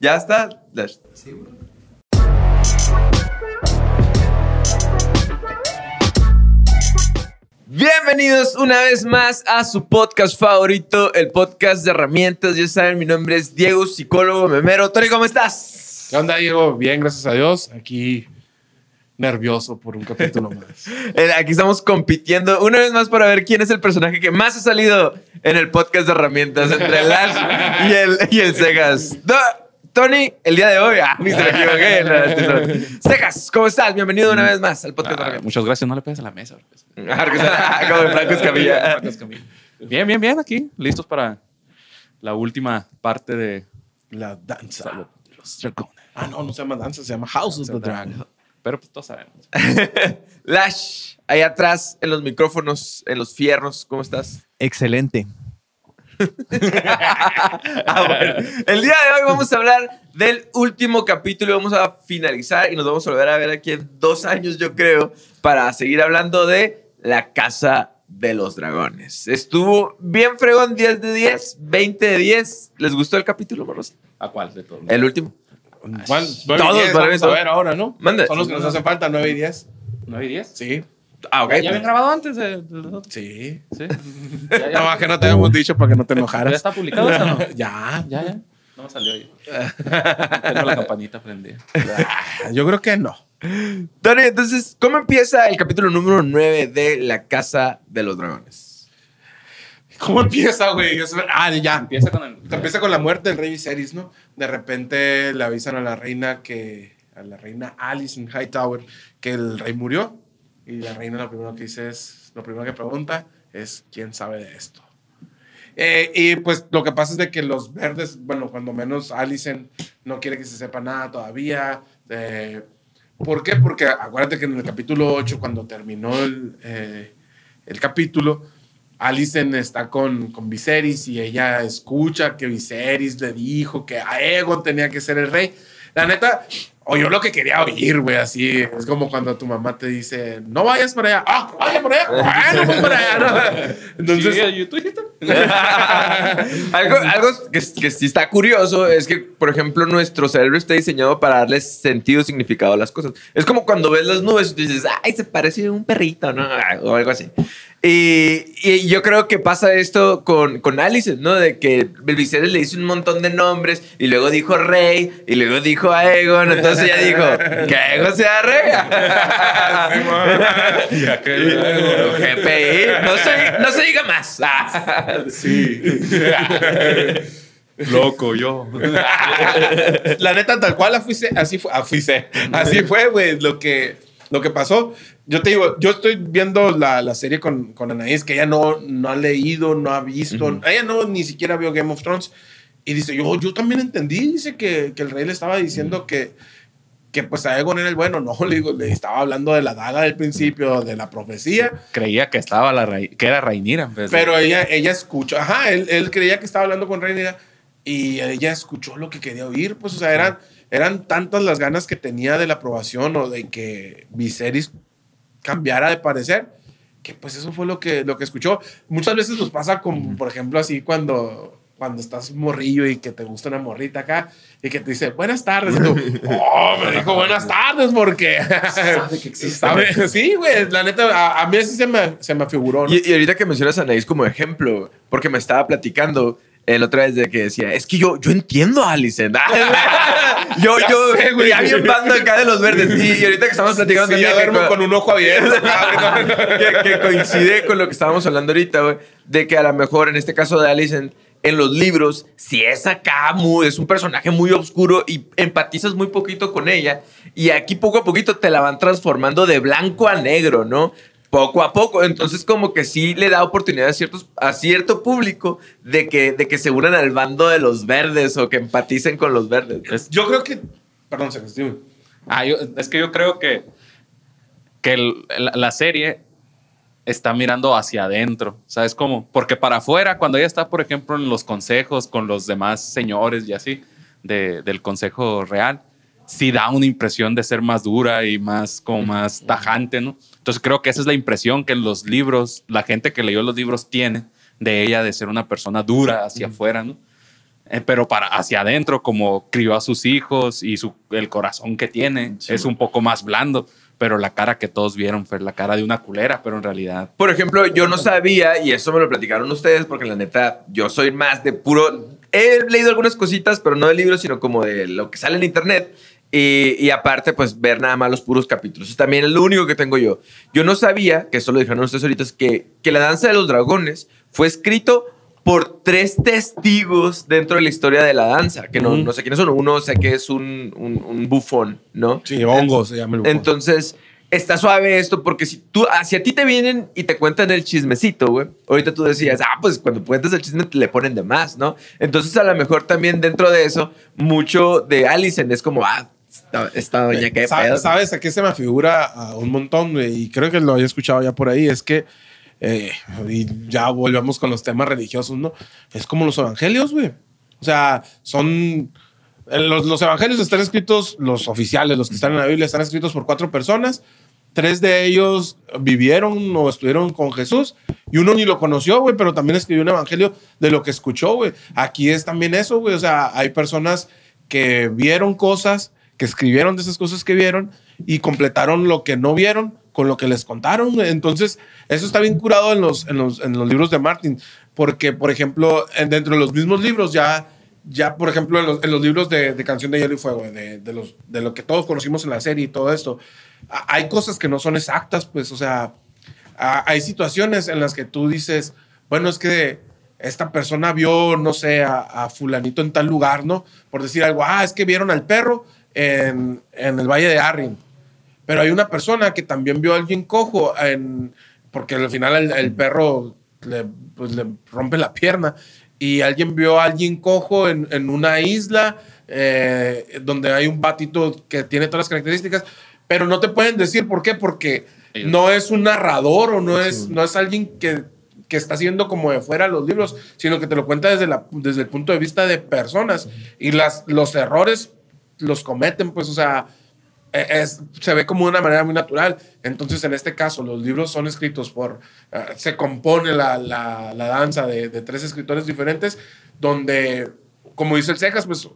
Ya está. Bienvenidos una vez más a su podcast favorito, el podcast de herramientas. Ya saben, mi nombre es Diego, psicólogo memero. Tony, ¿cómo estás? ¿Qué onda, Diego? Bien, gracias a Dios. Aquí nervioso por un capítulo más. Eh, Aquí estamos compitiendo una vez más para ver quién es el personaje que más ha salido en el podcast de herramientas entre Lash y el, y el Segas. Tony, el día de hoy, ah, me equivoqué. No, no. Segas, ¿cómo estás? Bienvenido una vez más al podcast de Ah, muchas gracias, no le pegues a la mesa. Ah, Como en Franco Escamilla. Bien, bien, bien, aquí, listos para la última parte de La danza. los dragones. Ah, no, no se llama danza, se llama House of the Dragon. Pero pues todos sabemos. Lash, ahí atrás, en los micrófonos, en los fierros, ¿cómo estás? Excelente. Ah, bueno. El día de hoy vamos a hablar del último capítulo y vamos a finalizar y nos vamos a volver a ver aquí en dos años, yo creo, para seguir hablando de la casa de los dragones. Estuvo bien fregón, 10 de 10, 20 de 10. ¿Les gustó el capítulo, Barros? ¿A cuál de todos? El último. ¿Cuál? Todos, para ver ahora, ¿no? Mande. Son los que nos hacen falta, 9 y 10. ¿9 y 10? Sí. Ah, ok. ¿Ya habían grabado antes de? Sí. Sí. Ya, ya, No, que no te habíamos dicho para que no te ¿Ya enojaras. está publicado eso o no? Ya. Ya, ya. No me salió ahí. Tengo la campanita prendida. Ah, Yo creo que no. Tony, entonces, ¿cómo empieza el capítulo número 9 de La Casa de los Dragones? ¿Cómo empieza, güey? Ah, ya. Empieza con el. Empieza con la muerte del rey Viserys, ¿no? De repente le avisan a la reina que, a la reina Alice en Hightower, que el rey murió. Y la reina lo primero que dice es, lo primero que pregunta es, ¿quién sabe de esto? Eh, y pues lo que pasa es de que los verdes, bueno, cuando menos Alicent no quiere que se sepa nada todavía. eh, ¿Por qué? Porque acuérdate que en el capítulo 8, cuando terminó el, eh, el capítulo, Alicent está con, con Viserys y ella escucha que Viserys le dijo que Aegon tenía que ser el rey. La neta, oyó lo que quería oír, güey, así. Es como cuando tu mamá te dice, no vayas para allá. Ah, vaya por allá. Bueno, voy para allá. ¿no? Entonces, algo algo que, que sí está curioso es que, por ejemplo, nuestro cerebro está diseñado para darle sentido, significado a las cosas. Es como cuando ves las nubes y dices, ay, se parece a un perrito, ¿no? O algo así. Y, y yo creo que pasa esto con, con Alice, ¿no? De que Viserys le dice un montón de nombres y luego dijo rey y luego dijo Aegon. Entonces ella dijo, que Aegon sea rey. GPI, no se, no se diga más. sí. Loco, yo. La neta, tal cual, así fue, así fue, güey, lo que, lo que pasó. Yo te digo, yo estoy viendo la, la serie con, con Anaís, que ella no, no ha leído, no ha visto, ella no ni siquiera vio Game of Thrones. Y dice, yo, yo también entendí, dice que, que el rey le estaba diciendo que, que pues Aegon era el bueno. No, le digo, le estaba hablando de la daga del principio, de la profecía. Creía que estaba la que era vez de- Pero ella, ella escuchó, ajá, él, él creía que estaba hablando con Rhaenyra y ella escuchó lo que quería oír, pues, o sea, eran, eran tantas las ganas que tenía de la aprobación o de que Viserys cambiara de parecer, que pues eso fue lo que, lo que escuchó. Muchas veces nos pasa como, por ejemplo, así cuando, cuando estás morrillo y que te gusta una morrita acá y que te dice, buenas tardes, y tú, oh, me dijo buenas tardes porque... Sabe que existe. sabe- Sí, güey, la neta, a, a mí así se me, se me figuró. ¿no? Y, y ahorita que mencionas a Anaís como ejemplo, porque me estaba platicando el otra vez de que decía, es que yo, yo entiendo a Alicent. yo, Ya yo, sé, güey. ya bien bando acá de los verdes. Y, y ahorita que estamos platicando Sí, también que con un ojo abierto. que, que coincide con lo que estábamos hablando ahorita, güey, de que a lo mejor en este caso de Alicent, en los libros, si es acá muy, es un personaje muy oscuro y empatizas muy poquito con ella, y aquí poco a poquito te la van transformando de blanco a negro, ¿no? Poco a poco. Entonces, como que sí le da oportunidad a, ciertos, a cierto público de que, de que se unan al bando de los verdes o que empaticen con los verdes. Es- Yo creo que. Perdón, se. Ah, yo- es que yo creo que, que el- la, la serie está mirando hacia adentro, ¿sabes cómo? Porque para afuera, cuando ella está, por ejemplo, en los consejos con los demás señores y así, de- del consejo real, sí da una impresión de ser más dura y más, como más tajante, ¿no? Entonces creo que esa es la impresión que los libros, la gente que leyó los libros tiene de ella de ser una persona dura hacia afuera, ¿no? eh, pero para hacia adentro, como crió a sus hijos y su, el corazón que tiene es un poco más blando. Pero la cara que todos vieron fue la cara de una culera, pero en realidad. Por ejemplo, yo no sabía, y eso me lo platicaron ustedes, porque la neta, yo soy más de puro. He leído algunas cositas, pero no de libros, sino como de lo que sale en internet. Y, y aparte, pues ver nada más los puros capítulos. Es también lo único que tengo yo. Yo no sabía, que eso lo dijeron ustedes ahorita, es que, que La Danza de los Dragones fue escrito por tres testigos dentro de la historia de la danza, que no, Ujú. no sé quiénes son. Uno sé que es un, un, un bufón, ¿no? Sí, hongo se llama el bufón. Entonces, está suave esto porque si tú, hacia ti te vienen y te cuentan el chismecito, güey. Ahorita tú decías, ah, pues cuando cuentas el chisme te le ponen de más, ¿no? Entonces, a lo mejor también dentro de eso, mucho de Allison es como, ah, esta, esta doña, qué Sa- pedo. ¿Sabes a qué se me figura a un montón? güey? Y creo que lo había escuchado ya por ahí. Es que, eh, y ya volvemos con los temas religiosos, ¿no? Es como los evangelios, güey. O sea, son. eh, Los, los evangelios están escritos, los oficiales, los que están en la Biblia, están escritos por cuatro personas. Tres de ellos vivieron o estuvieron con Jesús y uno ni lo conoció, güey, pero también escribió un evangelio de lo que escuchó, güey. Aquí es también eso, güey. O sea, hay personas que vieron cosas, que escribieron de esas cosas que vieron y completaron lo que no vieron con lo que les contaron. Entonces, eso está bien curado en los, en los, en los libros de Martin, porque, por ejemplo, en- dentro de los mismos libros ya, ya por ejemplo, en los, libros de, Canción de Hielo y Fuego, de, de, los, de lo que todos conocimos en la serie y todo esto, hay cosas que no son exactas, pues, o sea, hay situaciones en las que tú dices, bueno, es que esta persona vio, no sé, a, a fulanito en tal lugar, ¿no? Por decir algo, ah, es que vieron al perro en, en el Valle de Arrin. Pero hay una persona que también vio a alguien cojo, en, porque al final el, el perro le, pues, le rompe la pierna. Y alguien vio a alguien cojo en, en una isla eh, donde hay un batito que tiene todas las características, pero no te pueden decir por qué, porque no es un narrador o no es, no es alguien que, que está haciendo como de fuera los libros, sino que te lo cuenta desde, la, desde el punto de vista de personas. Y las, los errores los cometen, pues, o sea, e- es, se ve como una manera muy natural. Entonces, en este caso, los libros son escritos por, eh, se compone la, la, la danza de, de tres escritores diferentes, donde, como dice el Cejas, pues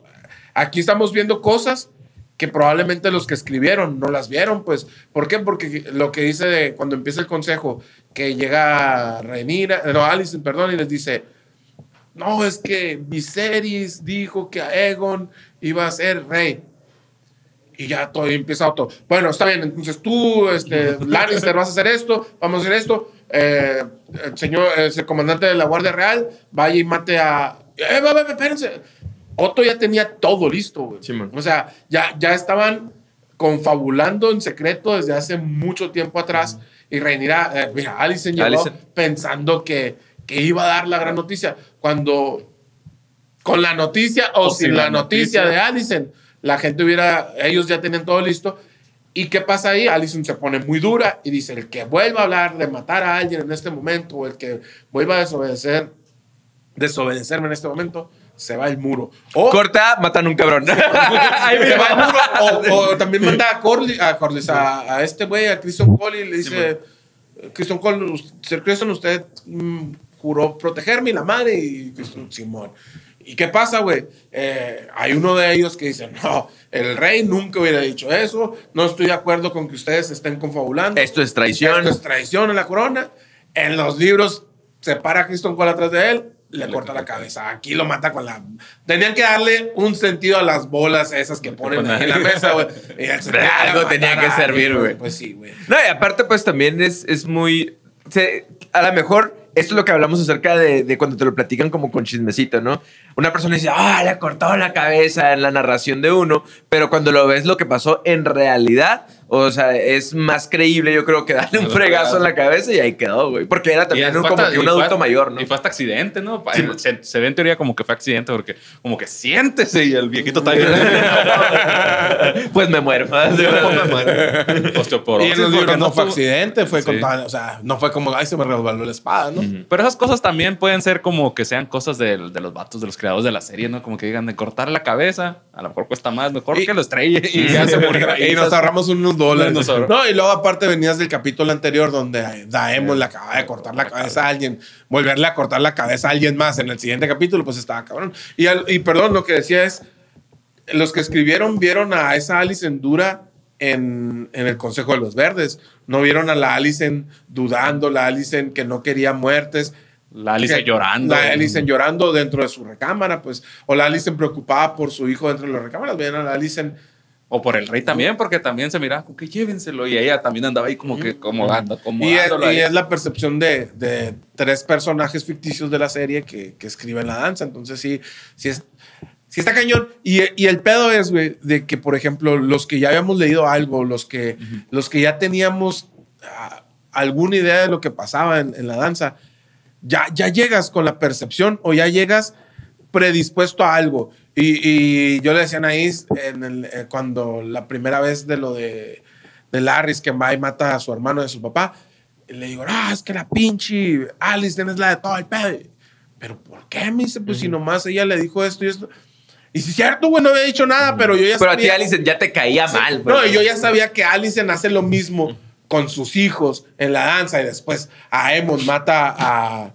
aquí estamos viendo cosas que probablemente los que escribieron no las vieron, pues. ¿Por qué? Porque lo que dice de cuando empieza el consejo, que llega Renira, no, Alison, perdón, y les dice, no, es que Viserys dijo que Aegon iba a ser rey. Y ya todo empieza todo. Bueno, está bien, entonces tú, este, Lannister, vas a hacer esto, vamos a hacer esto. Eh, el señor, el comandante de la Guardia Real, vaya y mate a. Eh, va, va, espérense. Otto ya tenía todo listo, güey. O sea, ya, ya estaban confabulando en secreto desde hace mucho tiempo atrás. Y Rhaenyra, eh, mira, Alicent llegó pensando que, que iba a dar la gran noticia. Cuando con la noticia o, sin la, noticia, de Allison, la gente hubiera, ellos ya tenían todo listo. ¿Y qué pasa ahí? Allison se pone muy dura y dice, el que vuelva a hablar de matar a alguien en este momento o el que vuelva a desobedecer, desobedecerme en este momento, se va el muro. O, Corta, matan un cabrón. Se va el muro, o, o también manda a Corlys, a, Corlys, a, a este güey, a Christian Cole, y le dice, Christian Cole, Sir Christian, usted mm, juró protegerme y la madre, y Christian Simón. ¿Y qué pasa, güey? Eh, hay uno de ellos que dice, no, el rey nunca hubiera dicho eso, no estoy de acuerdo con que ustedes estén confabulando. Esto es traición. Esto es traición en la corona. En los libros se para a Christian Cole atrás de él, le, corta la cabeza. Aquí lo mata con la. Tenían que darle un sentido a las bolas esas que ponen ahí en la mesa, güey. Algo tenía que servir, alguien, güey. Pues sí, güey. No, y aparte, pues también es, es muy. se- a lo mejor, esto es lo que hablamos acerca de, de cuando te lo platican como con chismecito, ¿no? Una persona dice, ah, le cortó la cabeza en la narración de uno, pero cuando lo ves lo que pasó en realidad, o sea, es más creíble, yo creo, que darle un fregazo en la cabeza y ahí quedó, güey. Porque era también un- fue como hasta- que un fue adulto mayor, ¿no? Y fue hasta accidente, ¿no? Sí. se, se ve en teoría como que fue accidente porque como que siéntese y el viejito está bien. pues me muero. Osteoporosis, Y en los libros no fue accidente, fue con Sí. tal- O sea, no fue como, ay, se me resbaló la espada, ¿no? Pero esas cosas también pueden ser como que sean cosas de, de los vatos, de los creadores de la serie, ¿no? Como que digan de cortar la cabeza, a lo mejor cuesta más, mejor Y- que lo estrelle y ya se murió ahí. Y nos ahorramos unos dólares. No, y luego aparte venías del capítulo anterior donde Daemon le acaba de cortar la cabeza a alguien, volverle a cortar la cabeza a alguien más en el siguiente capítulo, pues estaba cabrón. Y, al- y perdón, lo que decía es, los que escribieron vieron a esa Alicent dura en, en el Consejo de los Verdes. No vieron a la Alicent dudando, la Alicent que no quería muertes. La Alice que- llorando. La Alicent llorando dentro de su recámara, pues. O la Alicent preocupada por su hijo dentro de la recámara. Veían a la Alicent O por el rey también, porque también se mira, que llévenselo. Y ella también andaba ahí como que como anda, como Y es, y es la percepción de, de tres personajes ficticios de la serie que, que escriben la danza. Entonces, sí, sí, es, sí está cañón. Y, y el pedo es, güey, de que, por ejemplo, los que ya habíamos leído algo, los que, los que ya teníamos ah, alguna idea de lo que pasaba en, en la danza, ya, ya llegas con la percepción o ya llegas predispuesto a algo. Y, y yo le decía a Anaís en el- eh, cuando la primera vez de lo de, de Larry, que va y mata a su hermano de su papá, le digo, ah, es que la pinche Alice tienes la de todo el pedo. Pero ¿por qué? Me dice, pues si nomás ella le dijo esto y esto. Y si es cierto, güey, no había dicho nada, pero yo ya Pero a ti, sabía- Alice, ya te caía mal. pues. no, y yo ya sabía que Allison hace lo mismo con sus hijos en la danza y después a Emon mata a,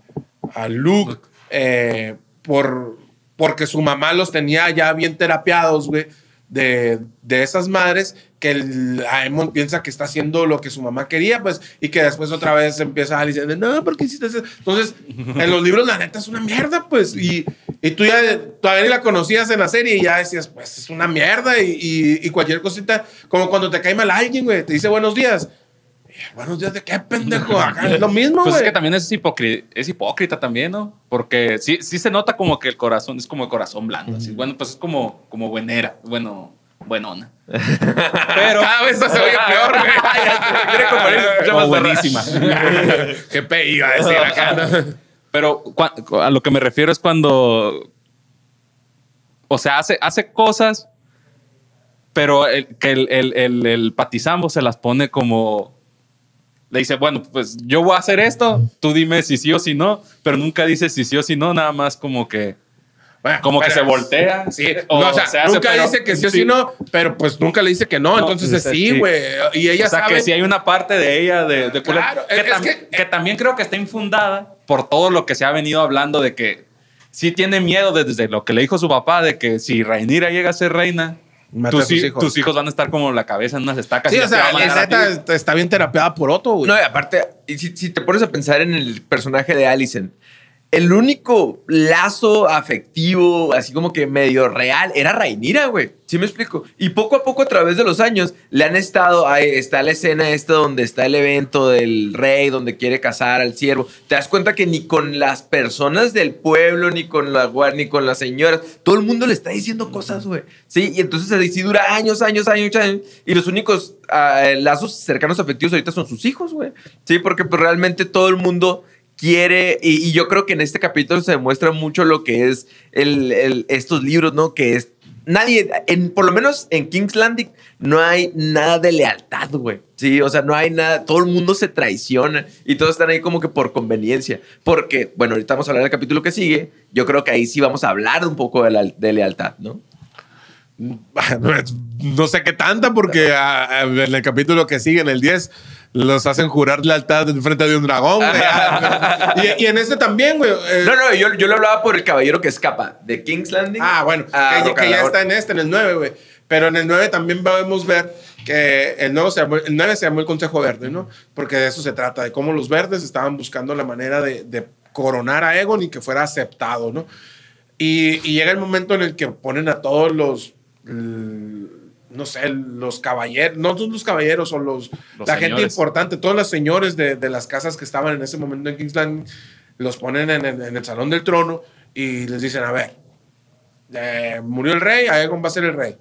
a Luke eh, por, porque su mamá los tenía ya bien terapiados, güey, de, de esas madres que el, Aemon piensa que está haciendo lo que su mamá quería, pues, y que después otra vez empieza a decir, no, ¿por qué hiciste eso? Entonces, en los libros la neta es una mierda, pues, y, y tú ya todavía ni la conocías en la serie y ya decías, pues, es una mierda y, y, y cualquier cosita, como cuando te cae mal alguien, güey, te dice buenos días. Buenos días, ¿de qué pendejo? Acá es lo mismo, Pues güey. es que también es, hipocri- es hipócrita también, ¿no? Porque sí, sí se nota como que el corazón es como el corazón blando. así. Bueno, pues es como, como buenera, bueno, buenona. Pero Cada vez se oye peor, güey. Buenísima. Qué pe iba a decir acá, ¿no? Pero a lo que me refiero es cuando, o sea, hace, hace cosas, pero el, que el, el, el, el patizambo se las pone como, le dice, bueno, pues yo voy a hacer esto, tú dime si sí o si no, pero nunca dice si sí o si no, nada más como que, Bueno, como que se voltea. Sí, o no, o sea, se hace, nunca pero- dice que sí o sí. sí no, pero pues nunca le dice que no, No, entonces es sí, sí, sí. güey. Y ella o sea, sabe que si hay una parte de ella de, de Claro, que, tam- que- que también creo que está infundada por todo lo que se ha venido hablando de que sí tiene miedo desde lo que le dijo su papá de que si Rhaenyra llega a ser reina, Mata a tus, sus hijos. tus hijos van a estar como la cabeza en unas estacas. Sí, y o sea, la neta está- está bien terapeada por Otto, güey. No, y aparte, y si, si te pones a pensar en el personaje de Allison, el único lazo afectivo, así como que medio real, era Rainira, güey. ¿Sí me explico? Y poco a poco, a través de los años, le han estado. Ahí está la escena esta donde está el evento del rey, donde quiere casar al siervo. Te das cuenta que ni con las personas del pueblo, ni con la ni con las señoras, todo el mundo le está diciendo cosas, güey. Sí, y entonces ahí sí dura años, años, años, años. Y los únicos ah, lazos cercanos afectivos ahorita son sus hijos, güey. Sí, porque pues realmente todo el mundo quiere, y, yo creo que en este capítulo se demuestra mucho lo que es estos libros, ¿no? Que es, nadie, en, por lo menos en King's Landing, no hay nada de lealtad, güey. Sí, o sea, no hay nada, todo el mundo se traiciona y todos están ahí como que por conveniencia. Porque, bueno, ahorita vamos a hablar del capítulo que sigue, yo creo que ahí sí vamos a hablar un poco de, la, de lealtad, ¿no? No sé qué tanta, porque en el capítulo que sigue, en el 10, los hacen jurar lealtad en frente de un dragón. güey. Ah, y, y en este también, güey. eh, No, no, yo, yo lo hablaba por el caballero que escapa de King's Landing. Ah, bueno, a que, que ya está en este, en el 9, güey. Pero en el 9 también podemos ver que el, nuevo se llamó, el 9 se llamó el Consejo Verde, ¿no? Porque de eso se trata, de cómo los verdes estaban buscando la manera de, de coronar a Egon y que fuera aceptado, ¿no? Y, y llega el momento en el que ponen a todos los, no sé, los caballeros, no son los caballeros, son los, Los la gente importante, todos los señores de, de las casas que estaban en ese momento en Kingsland, los ponen en el, en el Salón del Trono y les dicen, a ver, eh, murió el rey, Aegon va a ser el rey.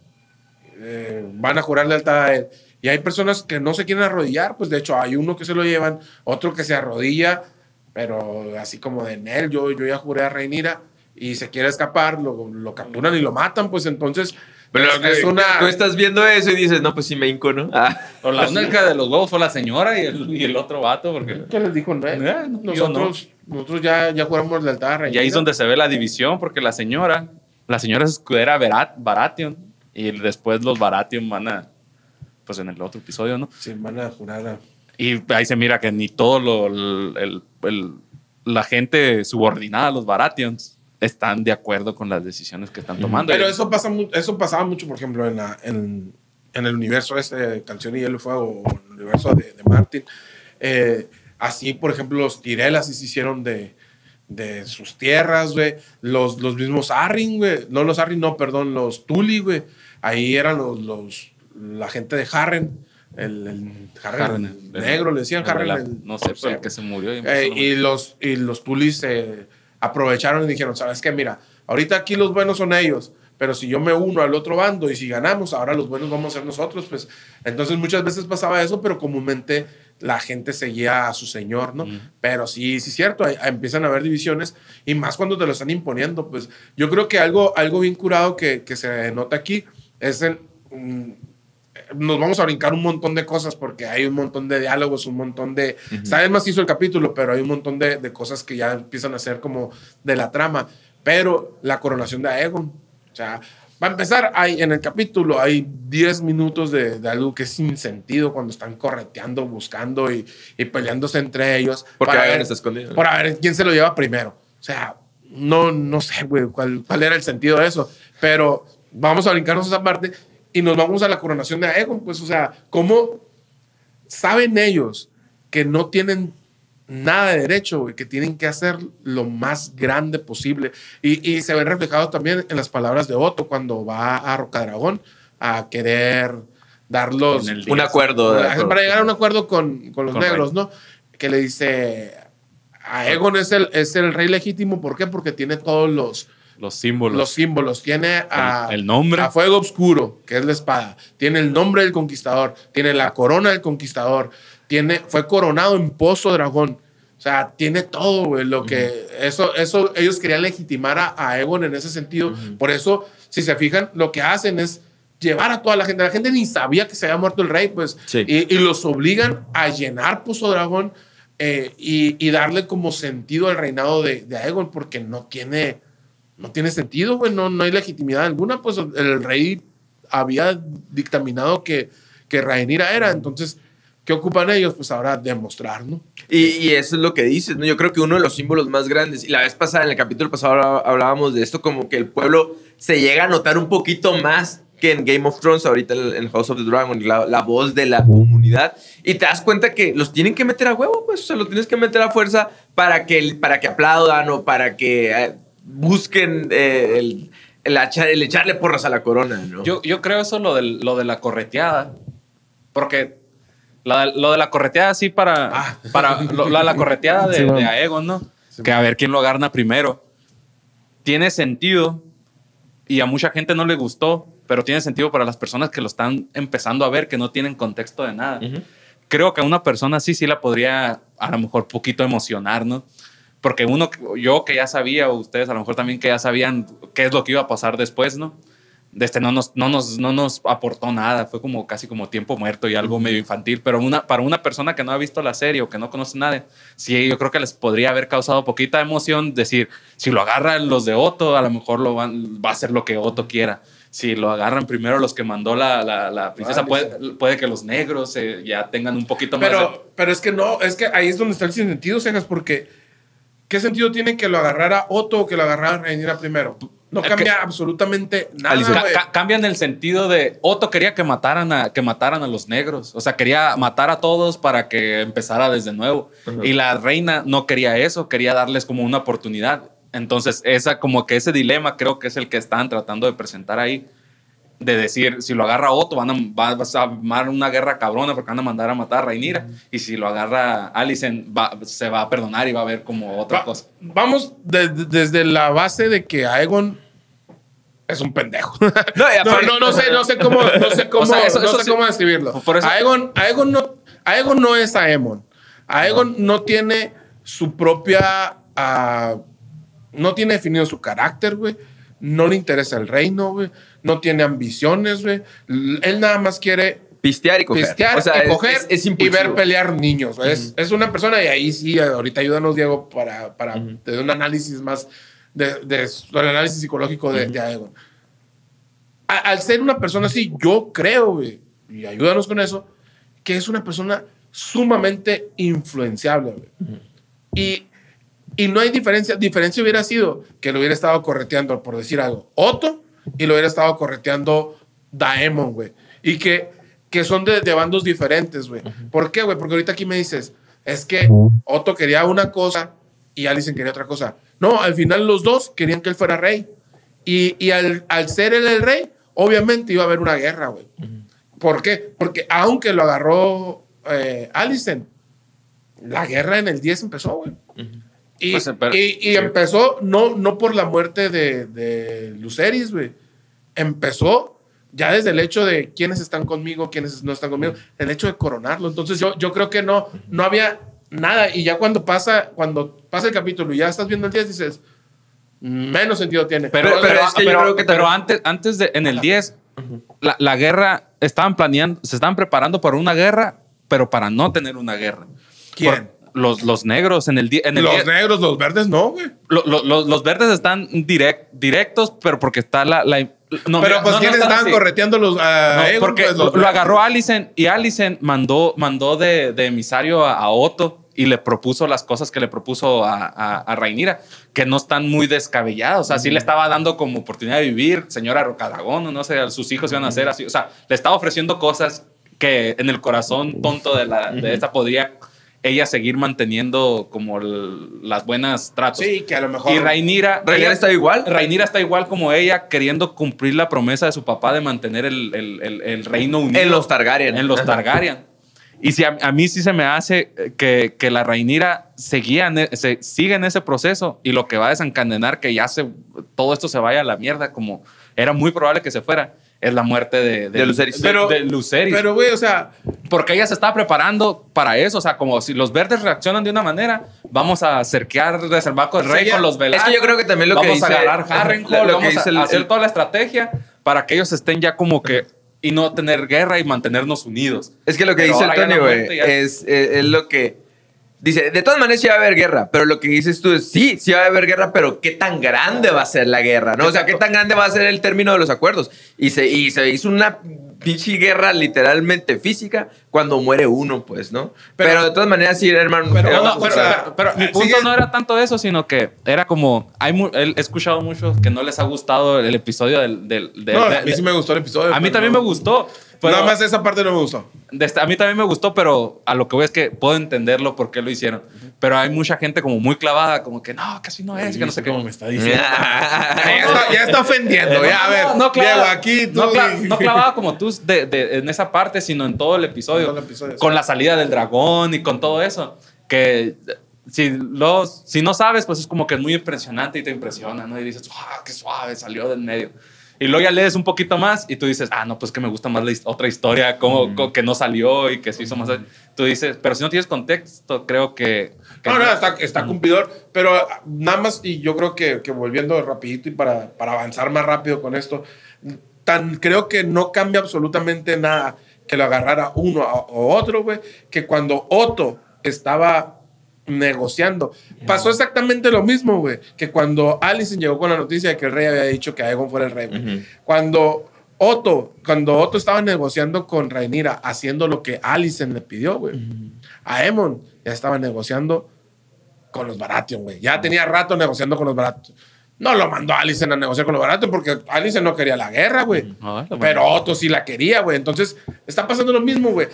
Eh, van a jurar lealtad a él. Y hay personas que no se quieren arrodillar, pues de hecho hay uno que se lo llevan, otro que se arrodilla, pero así como de Nel, yo, yo ya juré a Reinira y se quiere escapar, lo, lo capturan y lo matan, pues entonces Pero es, es una... Tú estás viendo eso y dices, no, pues sí me hinco, ¿no? Ah. O la única de los huevos fue la señora y el, y el otro vato, porque ¿Qué les dijo Nel? Eh, no, yo nosotros, nosotros ya, ya juramos lealtad a y ahí es donde se ve la división, porque la señora, la señora es escudera Barat- Baratheon y después los Baratheon van a, pues en el otro episodio, ¿no? Sí, van a jurar a... Y ahí se mira que ni todo lo, el- el- el- la gente subordinada, los Baratheons, están de acuerdo con las decisiones que están tomando. Pero eso, pasa, eso pasaba mucho, por ejemplo, en, la, en, en el universo este de Canción y Hielo y Fuego, o en el universo de, de Martin. Eh, así, por ejemplo, los Tyrell así se hicieron de, de sus tierras, güey. Los, los mismos Arryn, güey. No los Arryn, no, perdón, los Tully, güey. Ahí eran los, los, la gente de Harren. El, el Harren, Harren, el el- negro, le decían Harren. no sé, pero el que se murió. y eh, y los, y los Tulis se aprovecharon y dijeron, ¿sabes qué? Mira, ahorita aquí los buenos son ellos, pero si yo me uno al otro bando y si ganamos, ahora los buenos vamos a ser nosotros, pues entonces muchas veces pasaba eso, pero comúnmente la gente seguía a su señor, ¿no? Pero sí, sí es cierto, hay- empiezan a haber divisiones y más cuando te lo están imponiendo, pues yo creo que algo, algo bien curado que, que se nota aquí es el... nos vamos a brincar un montón de cosas porque hay un montón de diálogos, un montón de... Sabes más hizo el capítulo, pero hay un montón de, de cosas que ya empiezan a ser como de la trama. Pero la coronación de Aegon, o sea, va a empezar, hay, en el capítulo hay 10 minutos de, de algo que es sin sentido cuando están correteando, buscando y, y peleándose entre ellos. Porque para Aegon está escondido. Para ver quién se lo lleva primero. O sea, no, no sé, güey, cuál, cuál era el sentido de eso. Pero vamos a brincarnos esa parte y nos vamos a la coronación de Aegon. Pues, o sea, ¿cómo saben ellos que no tienen nada de derecho, güey, que tienen que hacer lo más grande posible? Y, y se ven reflejados también en las palabras de Otto cuando va a Rocadragón a querer dar los, En el Un acuerdo. para llegar a un acuerdo con, con los Con negros, ¿no? Que le dice, Aegon es el, es el rey legítimo, ¿por qué? Porque tiene todos los, los símbolos. los símbolos. Tiene a, El- nombre. a Fuego Oscuro, que es la espada. Tiene el nombre del conquistador. Tiene la corona del conquistador. Tiene, fue coronado en Pozo Dragón. O sea, tiene todo, güey. Lo que eso, eso, ellos querían legitimar a, a Aegon en ese sentido. Por eso, si se fijan, lo que hacen es llevar a toda la gente. La gente ni sabía que se había muerto el rey, pues. Sí. Y, y los obligan a llenar Pozo Dragón eh, y, y darle como sentido al reinado de, de Aegon, porque no tiene, no tiene sentido, güey. No, hay legitimidad alguna. Pues el rey había dictaminado que, que era. Entonces, ¿qué ocupan ellos? Pues ahora demostrar, ¿no? Y, y eso es lo que dices, ¿no? Yo creo que uno de los símbolos más grandes, y la vez pasada, en el capítulo pasado hablábamos de esto, como que el pueblo se llega a notar un poquito más que en Game of Thrones, ahorita en House of the Dragon, la, la voz de la comunidad, y te das cuenta que los tienen que meter a huevo, pues, o sea, los tienes que meter a fuerza para que, para que aplaudan o para que eh, busquen eh, el, el, echarle porras a la corona, ¿no? Yo, yo creo eso lo, del, lo de la correteada. Porque la- lo de la correteada sí para, Ah. para lo- la, la correteada de, Sí, bueno. de Aegon, ¿no? que a ver quién lo agarra primero. Tiene sentido y a mucha gente no le gustó, pero tiene sentido para las personas que lo están empezando a ver, que no tienen contexto de nada. Creo que a una persona así sí la podría a lo mejor poquito emocionar, ¿no? Porque uno, yo que ya sabía, o ustedes a lo mejor también que ya sabían qué es lo que iba a pasar después, ¿no? De este no nos, no nos, no nos aportó nada, fue como casi como tiempo muerto y algo medio infantil, pero una, para una persona que no ha visto la serie o que no conoce nada, sí, yo creo que les podría haber causado poquita emoción decir, si lo agarran los de Otto, a lo mejor lo van, va a hacer lo que Otto quiera. Si lo agarran primero los que mandó la, la, la princesa, puede, puede que los negros eh, ya tengan un poquito más de- Pero, pero es que no, es que ahí es donde está el sin sentido, Cejas, porque ¿qué sentido tiene que lo agarrara Otto o que lo agarrara Rhaenyra primero? No cambia que- absolutamente nada, ca- cambian el sentido de Otto quería que mataran a que mataran a los negros, o sea, quería matar a todos para que empezara desde nuevo. Y la reina no quería eso, quería darles como una oportunidad. Entonces, esa como que ese dilema creo que es el que están tratando de presentar ahí de decir, si lo agarra Otto, van a, va- vas a armar una guerra cabrona porque van a mandar a matar a Rhaenyra. Y si lo agarra Alicent, va- se va a perdonar y va a ver como otra Va- cosa. Vamos de- de- desde la base de que Aegon es un pendejo. No, No, no, no sé, no sé cómo, no sé cómo, O sea, eso- no eso sé sí. cómo describirlo. Por eso- Aegon, Aegon no, Aegon no es Aemon. Aegon no tiene su propia, ah, no tiene definido su carácter, güey. No le interesa el reino, güey. No tiene ambiciones, güey. Él nada más quiere Pistear y coger. pistear O sea, y coger es- es y ver pelear niños. es, es una persona, y ahí sí, ahorita ayúdanos, Diego, para, para de un análisis más, de, de su- el análisis psicológico de, de Aegon. A- al ser una persona así, yo creo, güey, y ayúdanos con eso, que es una persona sumamente influenciable, güey. Y, y no hay diferencia. Diferencia hubiera sido que lo hubiera estado correteando, por decir algo, Otto, y lo hubiera estado correteando Daemon, güey. Y que, que son de, de bandos diferentes, güey. ¿Por qué, güey? Porque ahorita aquí me dices, es que Otto quería una cosa y Alicent quería otra cosa. No, al final los dos querían que él fuera rey. Y, y al, al ser él el rey, obviamente iba a haber una guerra, güey. ¿Por qué? Porque aunque lo agarró eh, Alicent, la guerra en el 10 empezó, güey. Y, Pues, pero- y- y empezó no, no por la muerte de, de Luceris, güey. Empezó ya desde el hecho de quiénes están conmigo, quiénes no están conmigo, el hecho de coronarlo. Entonces yo, yo creo que no, no había nada. Y ya cuando pasa, cuando pasa el capítulo y ya estás viendo el 10, dices, menos sentido tiene. Pero, Pero- pero, pero es que yo pero- creo que pero también- antes, antes de, en el 10, la, la guerra, estaban planeando, se estaban preparando para una guerra, pero para no tener una guerra. ¿Quién? Los, los negros en el 10. En el los 10 negros, los verdes, no, güey. lo- lo- lo- los verdes están direct, directos, pero porque está la. la- no, Pero mira, pues, no, no ¿quiénes están estaban así. correteando los porque Pues, lo, los lo verdes. agarró Alicent y Alicent mandó, mandó de, de emisario a, a Otto y le propuso las cosas que le propuso a, a, a Rhaenyra, que no están muy descabelladas. O sea, sí le estaba dando como oportunidad de vivir, señora Rocadagón, o no sé, sus hijos iban a ser así. O sea, le estaba ofreciendo cosas que en el corazón tonto de, la, de esta podría ella seguir manteniendo como el- las buenas tratos. Sí, que a lo mejor. Y. ¿Rhaenyra ella- está igual? Rhaenyra está igual como ella, queriendo cumplir la promesa de su papá de mantener el, el- el- reino unido. En los Targaryen. En los. Targaryen. Y si a, a mí sí se me hace eh, que, que la Rhaenyra seguía en e- se, sigue en ese proceso y lo que va a desencadenar que ya se, todo esto se vaya a la mierda, como era muy probable que se fuera, es la muerte de, De Lucerys. de- Pero- de. Pero, güey, o sea, Porque ella se estaba preparando para eso. O sea, como si los verdes reaccionan de una manera, vamos a cerquear desde el barco del O sea, rey con los velados. Es que yo creo que también lo que vamos dice- a agarrar Harrenhal, lo que vamos a el- hacer el- toda la estrategia para que ellos estén ya como que y no tener guerra y mantenernos unidos. Es que lo que Pero dice la güey, es, eh, es lo que... Dice, de todas maneras sí va a haber guerra, pero lo que dices tú es, sí, sí va a haber guerra, pero ¿qué tan grande va a ser la guerra? ¿no? O sea, ¿qué tan grande va a ser el término de los acuerdos? Y se, y se hizo una pinche guerra literalmente física cuando muere uno, pues, ¿no? Pero, Pero- de todas maneras sí, hermano. Pero No, pero, pero- pero mi punto sigue- no era tanto eso, sino que era como. Hay mu- he escuchado muchos que no les ha gustado el episodio del. del- del- no, de- a mí sí me gustó el episodio. a mí también no- me gustó. Pero Nada más esa parte no me gustó. de este- a mí también me gustó, pero a lo que voy es que puedo entenderlo por qué lo hicieron. Pero hay mucha gente como muy clavada, como que no, casi no es, que no sé qué. cómo me está diciendo. Ya, está, ya está ofendiendo. No, ya, a ver, no, clavada- Diego, aquí tú. no, cla- no clavada como tú de- de- en esa parte, sino en todo el episodio. Todo el episodio, con sí. la salida del dragón y con todo eso. Que si, lo, si no sabes, pues es como que es muy impresionante y te impresiona, ¿no? Y dices, ¡ah, qué suave! Salió del medio. Y luego ya lees un poquito más y tú dices, ah, no, pues que me gusta más la his- otra historia, como co- que no salió y que se hizo más. Tú dices, pero si no tienes contexto, creo que. que No, no, está, está cumplidor. Pero nada más, y yo creo que, que volviendo rapidito y para, para avanzar más rápido con esto, tan creo que no cambia absolutamente nada que lo agarrara uno o otro, güey, que cuando Otto estaba negociando. Pasó exactamente lo mismo, güey, que cuando Alison llegó con la noticia de que el rey había dicho que Aegon fuera el rey. Cuando Otto, cuando Otto estaba negociando con Rhaenyra, haciendo lo que Alicent le pidió, güey. Aemon ya estaba negociando con los Baratheon, güey. Ya tenía rato negociando con los Baratheon. No lo mandó a Alicent a negociar con los Baratheon porque Alicent no quería la guerra, güey. Ah, Pero Otto sí la quería, güey. Entonces, está pasando lo mismo, güey.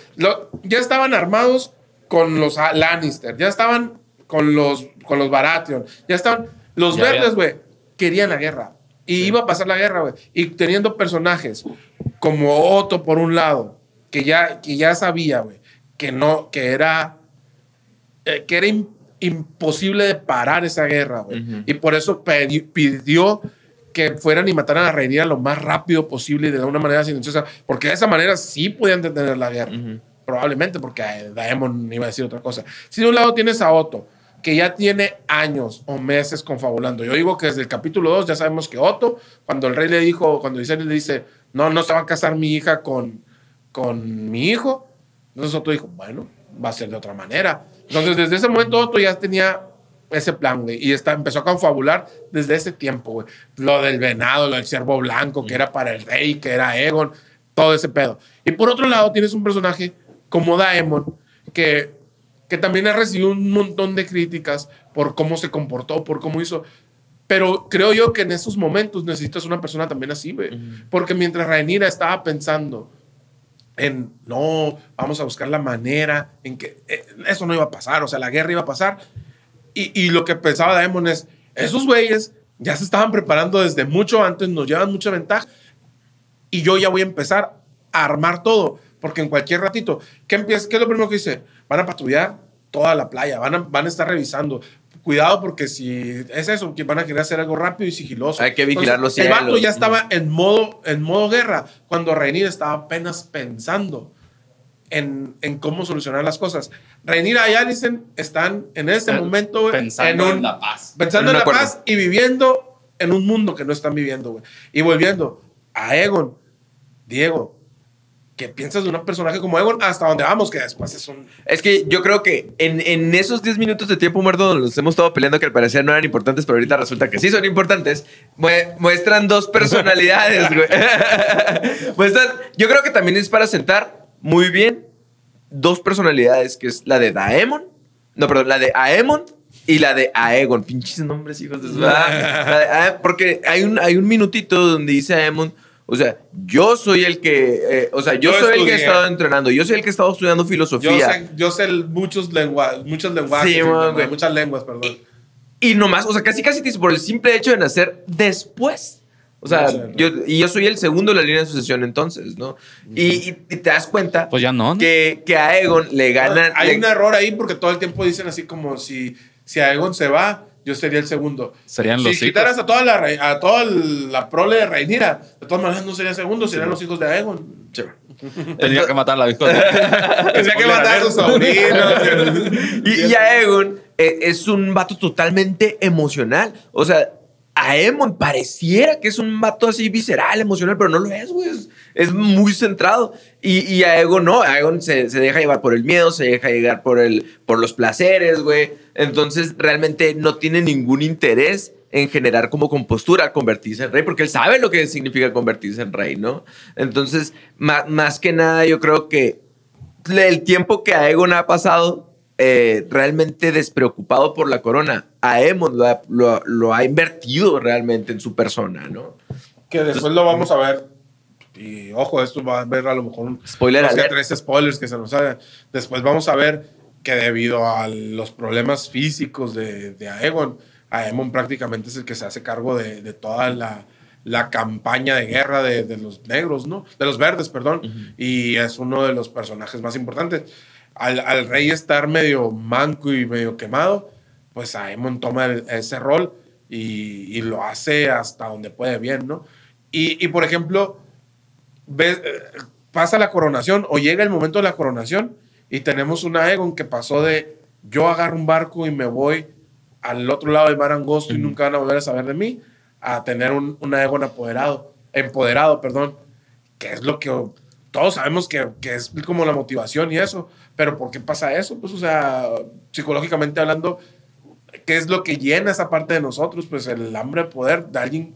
Ya estaban armados con los Lannister. Ya estaban con los, con los Baratheon. Ya estaban... Los Ya, verdes, güey, querían la guerra. Y iba a pasar la guerra, güey. Y teniendo personajes como Otto por un lado, que ya, que ya sabía, güey, que no, que era, eh, que era im- imposible de parar esa guerra, güey. Y por eso pidió que fueran y mataran a Rhaenyra lo más rápido posible y de una manera silenciosa, porque de esa manera sí podían detener la guerra. Probablemente porque eh, Daemon iba a decir otra cosa. Si de un lado tienes a Otto, que ya tiene años o meses confabulando. Yo digo que desde el capítulo 2 ya sabemos que Otto, cuando el rey le dijo, cuando Viserys le dice, no, no se va a casar mi hija con, con mi hijo, entonces Otto dijo, bueno, va a ser de otra manera. Entonces desde ese momento Otto ya tenía ese plan, güey, y está, empezó a confabular desde ese tiempo, güey. Lo del venado, lo del ciervo blanco, que era para el rey, que era Egon. todo ese pedo. Y por otro lado, tienes un personaje como Daemon, que, que también ha recibido un montón de críticas por cómo se comportó, por cómo hizo. Pero creo yo que en esos momentos necesitas una persona también así, güey. Porque mientras Rhaenyra estaba pensando en, no, vamos a buscar la manera en que eh, eso no iba a pasar, o sea, la guerra iba a pasar. Y, y lo que pensaba Daemon es, esos güeyes ya se estaban preparando desde mucho antes, nos llevan mucha ventaja. Y yo ya voy a empezar a armar todo, porque en cualquier ratito, ¿qué, empieza, ¿qué es lo primero que dice? Van a patrullar toda la playa, van a, van a estar revisando. Cuidado porque si es eso, que van a querer hacer algo rápido y sigiloso. Hay que vigilar los El vato ya estaba en modo, en modo guerra, cuando Rhaenyra estaba apenas pensando en, en cómo solucionar las cosas. Rhaenyra y Alicent están en este momento güey, pensando un- en la paz. Pensando En en la acuerdo. paz y viviendo en un mundo que no están viviendo, güey. Y volviendo a Egon, Diego, ¿qué piensas de un personaje como Egon hasta donde vamos? Que después es un... Es que yo creo que en, en esos 10 minutos de tiempo muerto donde nos hemos estado peleando que al parecer no eran importantes, pero ahorita resulta que sí son importantes, mue- muestran dos personalidades, güey. muestran, yo creo que también es para sentar muy bien dos personalidades, que es la de Daemon, no, perdón, la de Aemon y la de Aegon. Pinches nombres, hijos de su... Porque hay un, hay un minutito donde dice Aemon... O sea, yo soy el que, eh, o sea, yo, Yo soy el que he estado entrenando, yo soy el que he estado estudiando Yo filosofía. sé, yo sé muchos, lengua, muchos lenguajes, Sí, y- man, güey. muchas lenguas, perdón. Y nomás, o sea, casi casi te dice por el simple hecho de nacer después. O sea, yo, y yo soy el segundo de la línea de sucesión entonces, ¿no? Y, y- y te das cuenta Pues ya no, ¿no? que, que a Egon le ganan... Hay le- un error ahí porque todo el tiempo dicen así como si, si Aegon se va, yo sería el segundo. Serían si los hijos. quitaras a toda la, a toda la prole de Rhaenyra, de todas maneras no sería segundo, serían los hijos de Aegon. Tenía que matar a la hijo. Tendría que matar a sus sobrinos. Y, y Aegon eh, es un vato totalmente emocional. O sea, Aemon pareciera que es un vato así visceral, emocional, pero no lo es, güey. Es, es muy centrado. Y, y Aegon no. Aegon se, se deja llevar por el miedo, se deja llevar por, el, por los placeres, güey. Entonces, realmente no tiene ningún interés en generar como compostura, convertirse en rey, porque él sabe lo que significa convertirse en rey, ¿no? Entonces, ma- más que nada, yo creo que el tiempo que Aegon ha pasado eh, realmente despreocupado por la corona, Aemon lo ha, lo ha invertido realmente en su persona, ¿no? que después lo vamos a ver. Y ojo, esto va a ver a lo mejor un Spoiler dos que tres spoilers que se nos hagan. Después vamos a ver que debido a los problemas físicos de, de Aegon, Aemon prácticamente es el que se hace cargo de, de toda la, la campaña de guerra de, de los negros, ¿no? De los verdes, perdón. Y es uno de los personajes más importantes. Al, al rey estar medio manco y medio quemado, pues Aemon toma el- ese rol y, y lo hace hasta donde puede bien, ¿no? Y, y, por ejemplo, ves, eh, pasa la coronación o llega el momento de la coronación y tenemos un Aegon que pasó de yo agarro un barco y me voy al otro lado del mar angosto y nunca van a volver a saber de mí, a tener un, un Aegon apoderado, empoderado, perdón, que es lo que todos sabemos que, que es como la motivación y eso, pero ¿por qué pasa eso? Pues, o sea, psicológicamente hablando, ¿qué es lo que llena esa parte de nosotros? Pues el hambre de poder de alguien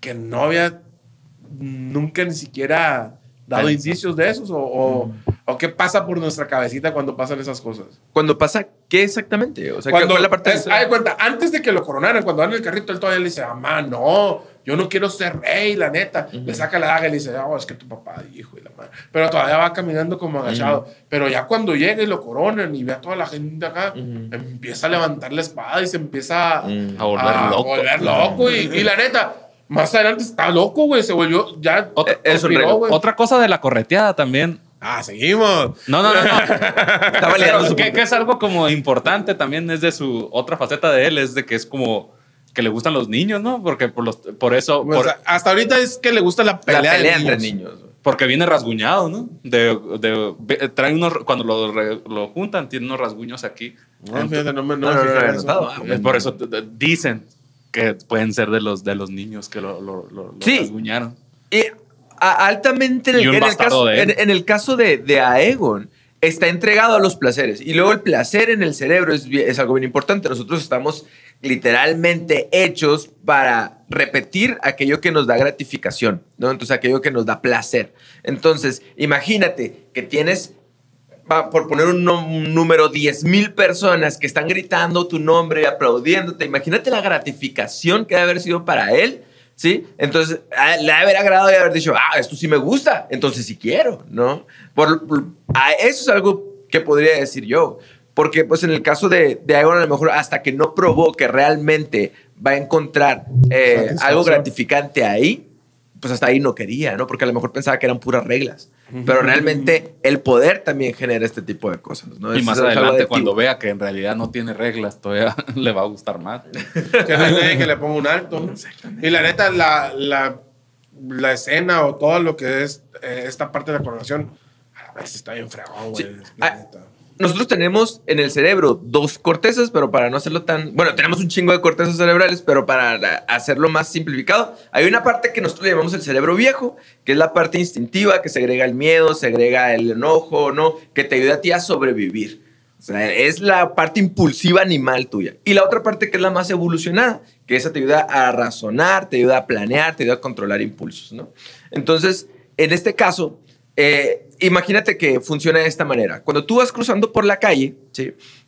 que no había nunca ni siquiera dado indicios de esos o, o, o qué pasa por nuestra cabecita cuando pasan esas cosas. Cuando pasa, ¿qué exactamente? O sea, ¿qué Cuando, la parte es- cuenta, antes de que lo coronaran, cuando en el carrito, él todavía le dice, mamá, no, yo no quiero ser rey, la neta. Le saca la daga y le dice, oh, es que tu papá dijo, y la madre. Pero todavía va caminando como agachado. Pero ya cuando llega y lo coronan y ve a toda la gente acá, empieza a levantar la espada y se empieza a, Mm. A volver loco. volver loco. Y, y la neta, más adelante está loco, güey, se volvió, ya Otra- conspiró, güey. Otra cosa de la correteada también. Ah, seguimos. No, no, no, no. Pero su que, que es algo como importante también es de su otra faceta de él, es de que es como que le gustan los niños, ¿no? Porque por, los, por eso, Pues, por- hasta ahorita es que le gusta la La pelea, de pelea entre niños. niños. porque viene rasguñado, ¿no? De, de, trae unos, cuando lo, lo juntan, tiene unos rasguños aquí. No, fíjate, no me no, No, no, por eso dicen que pueden ser de los, de los niños que lo, lo, lo- lo Sí. rasguñaron. Y altamente en el, en caso, de en, en el caso de, de Aegon, está entregado a los placeres. Y luego el placer en el cerebro es, es algo bien importante. Nosotros estamos literalmente hechos para repetir aquello que nos da gratificación, ¿no? Entonces, aquello que nos da placer. Entonces, imagínate que tienes, por poner un, número, 10 mil personas que están gritando tu nombre y aplaudiéndote. Imagínate la gratificación que debe haber sido para él. ¿Sí? Entonces, a- le haber agradado y haber dicho, ah, esto sí me gusta, entonces sí quiero, ¿no? Por, por- a eso es algo que podría decir yo. Porque, pues, en el caso de, de Aegon, a lo mejor hasta que no probó que realmente va a encontrar eh, algo gratificante ahí, pues hasta ahí no quería, ¿no? Porque a lo mejor pensaba que eran puras reglas. Pero realmente el poder también genera este tipo de cosas, ¿no? Y más adelante, cuando vea que en realidad no tiene reglas, todavía le va a gustar más. Que no hay nadie que le ponga un alto. Y la neta, la, la, la escena o todo lo que es eh, esta parte de la coronación, a veces está bien fregón, güey. Sí. Nosotros tenemos en el cerebro dos cortezas, pero para no hacerlo tan... Bueno, tenemos un chingo de cortezas cerebrales, pero para la- hacerlo más simplificado, hay una parte que nosotros llamamos el cerebro viejo, que es la parte instintiva, que segrega el miedo, segrega el enojo, ¿no? Que te ayuda a ti a sobrevivir. O sea, es la parte impulsiva animal tuya. Y la otra parte que es la más evolucionada, que esa te ayuda a razonar, te ayuda a planear, te ayuda a controlar impulsos, ¿no? Entonces, en este caso, eh, imagínate que funciona de esta manera. Cuando tú vas cruzando por la calle.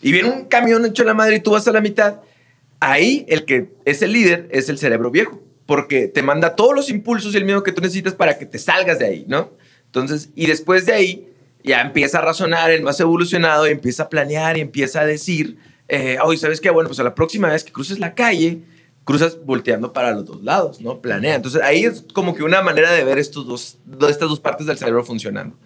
Y viene un camión hecho la madre y tú vas a la mitad, ahí el que es el líder es el cerebro viejo, porque te manda todos los impulsos y el miedo que tú necesitas para que te salgas de ahí, ¿no? Entonces, y después de ahí, ya empieza a razonar el más evolucionado y empieza a planear y empieza a decir, eh, oye, ¿sabes qué? Bueno, pues a la próxima vez que cruces la calle, cruzas volteando para los dos lados, ¿no? Planea. Entonces ahí es como que una manera de ver estos dos, do- estas dos partes del cerebro funcionando.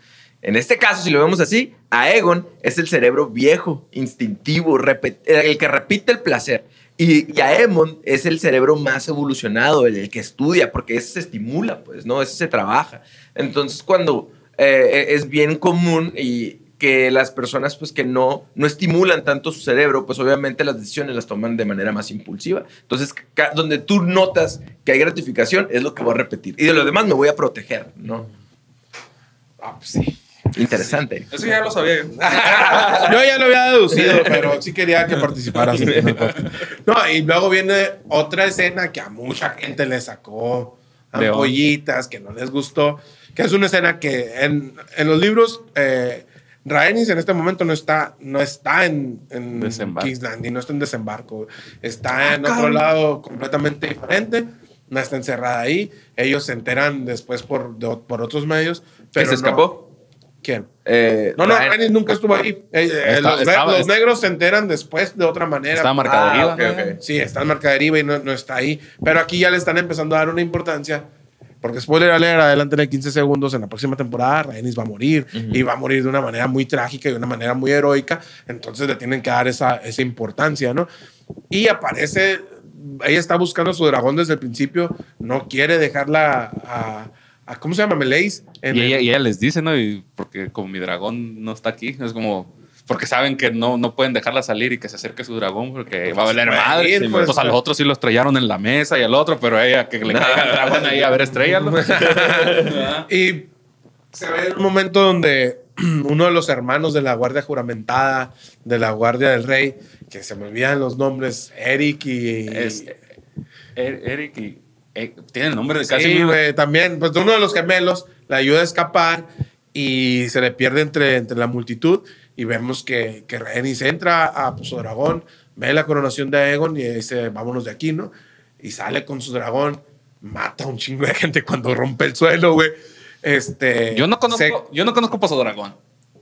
En este caso, si lo vemos así, Aegon es el cerebro viejo, instintivo, el que repite el placer. Y, y Aemon es el cerebro más evolucionado, el, el que estudia, porque ese se estimula, pues, ¿no? Ese se trabaja. Entonces, cuando eh, es bien común y que las personas pues que no, no estimulan tanto su cerebro, pues obviamente las decisiones las toman de manera más impulsiva. Entonces, donde tú notas que hay gratificación, es lo que voy a repetir. Y de lo demás me voy a proteger, ¿no? Ah, pues sí. Interesante. Eso ya lo sabía yo. Ya lo había deducido, pero sí quería que participaras. podcast. No, y luego viene otra escena que a mucha gente le sacó ampollitas, que no les gustó, que es una escena que en, en los libros, eh, Rhaenys en este momento no está, no está en, en. King's Landing, no está en desembarco, está Ah, en otro lado completamente diferente, no está encerrada ahí, ellos se enteran después por, de- por otros medios. ¿Que Pero se no- escapó? ¿Quién? Eh, No, no, Rhaenys nunca estuvo ahí. Eh, eh, Está- los, estaba- los negros se enteran después de otra manera. Estaba marcada Ah, arriba. ok, ¿no? ok. Sí, está en marca deriva y no, no está ahí. Pero aquí ya le están empezando a dar una importancia. Porque spoiler alert, adelante de 15 segundos en la próxima temporada, Rhaenys va a morir. Y va a morir de una manera muy trágica y de una manera muy heroica. Entonces le tienen que dar esa, esa importancia, ¿no? Y aparece, ella está buscando a su dragón desde el principio. No quiere dejarla a, a- ¿cómo se llama? Meleis. Y el- ella, y ella les dice, ¿no? Y porque como mi dragón no está aquí, es como... Porque saben que no, no pueden dejarla salir y que se acerque su dragón porque va a valer madre. ir, Sí, pues. pues, a los otros sí los estrellaron en la mesa y al otro, pero ella que le caiga el dragón ahí a ver estrellas. ¿no? Y se ve un momento donde uno de los hermanos de la guardia juramentada, de la guardia del rey, que se me olvidan los nombres, Eric y... Es- Er- Eric y... eh, tiene el nombre de Sí, casi... güey, también, pues uno de los gemelos le ayuda a escapar y se le pierde entre, entre la multitud y vemos que, que Rhaenys entra a su dragón, ve la coronación de Aegon y dice, vámonos de aquí, ¿no? Y sale con su dragón, mata a un chingo de gente cuando rompe el suelo, güey. Este, Yo no conozco, se- yo no conozco Pozo Dragón.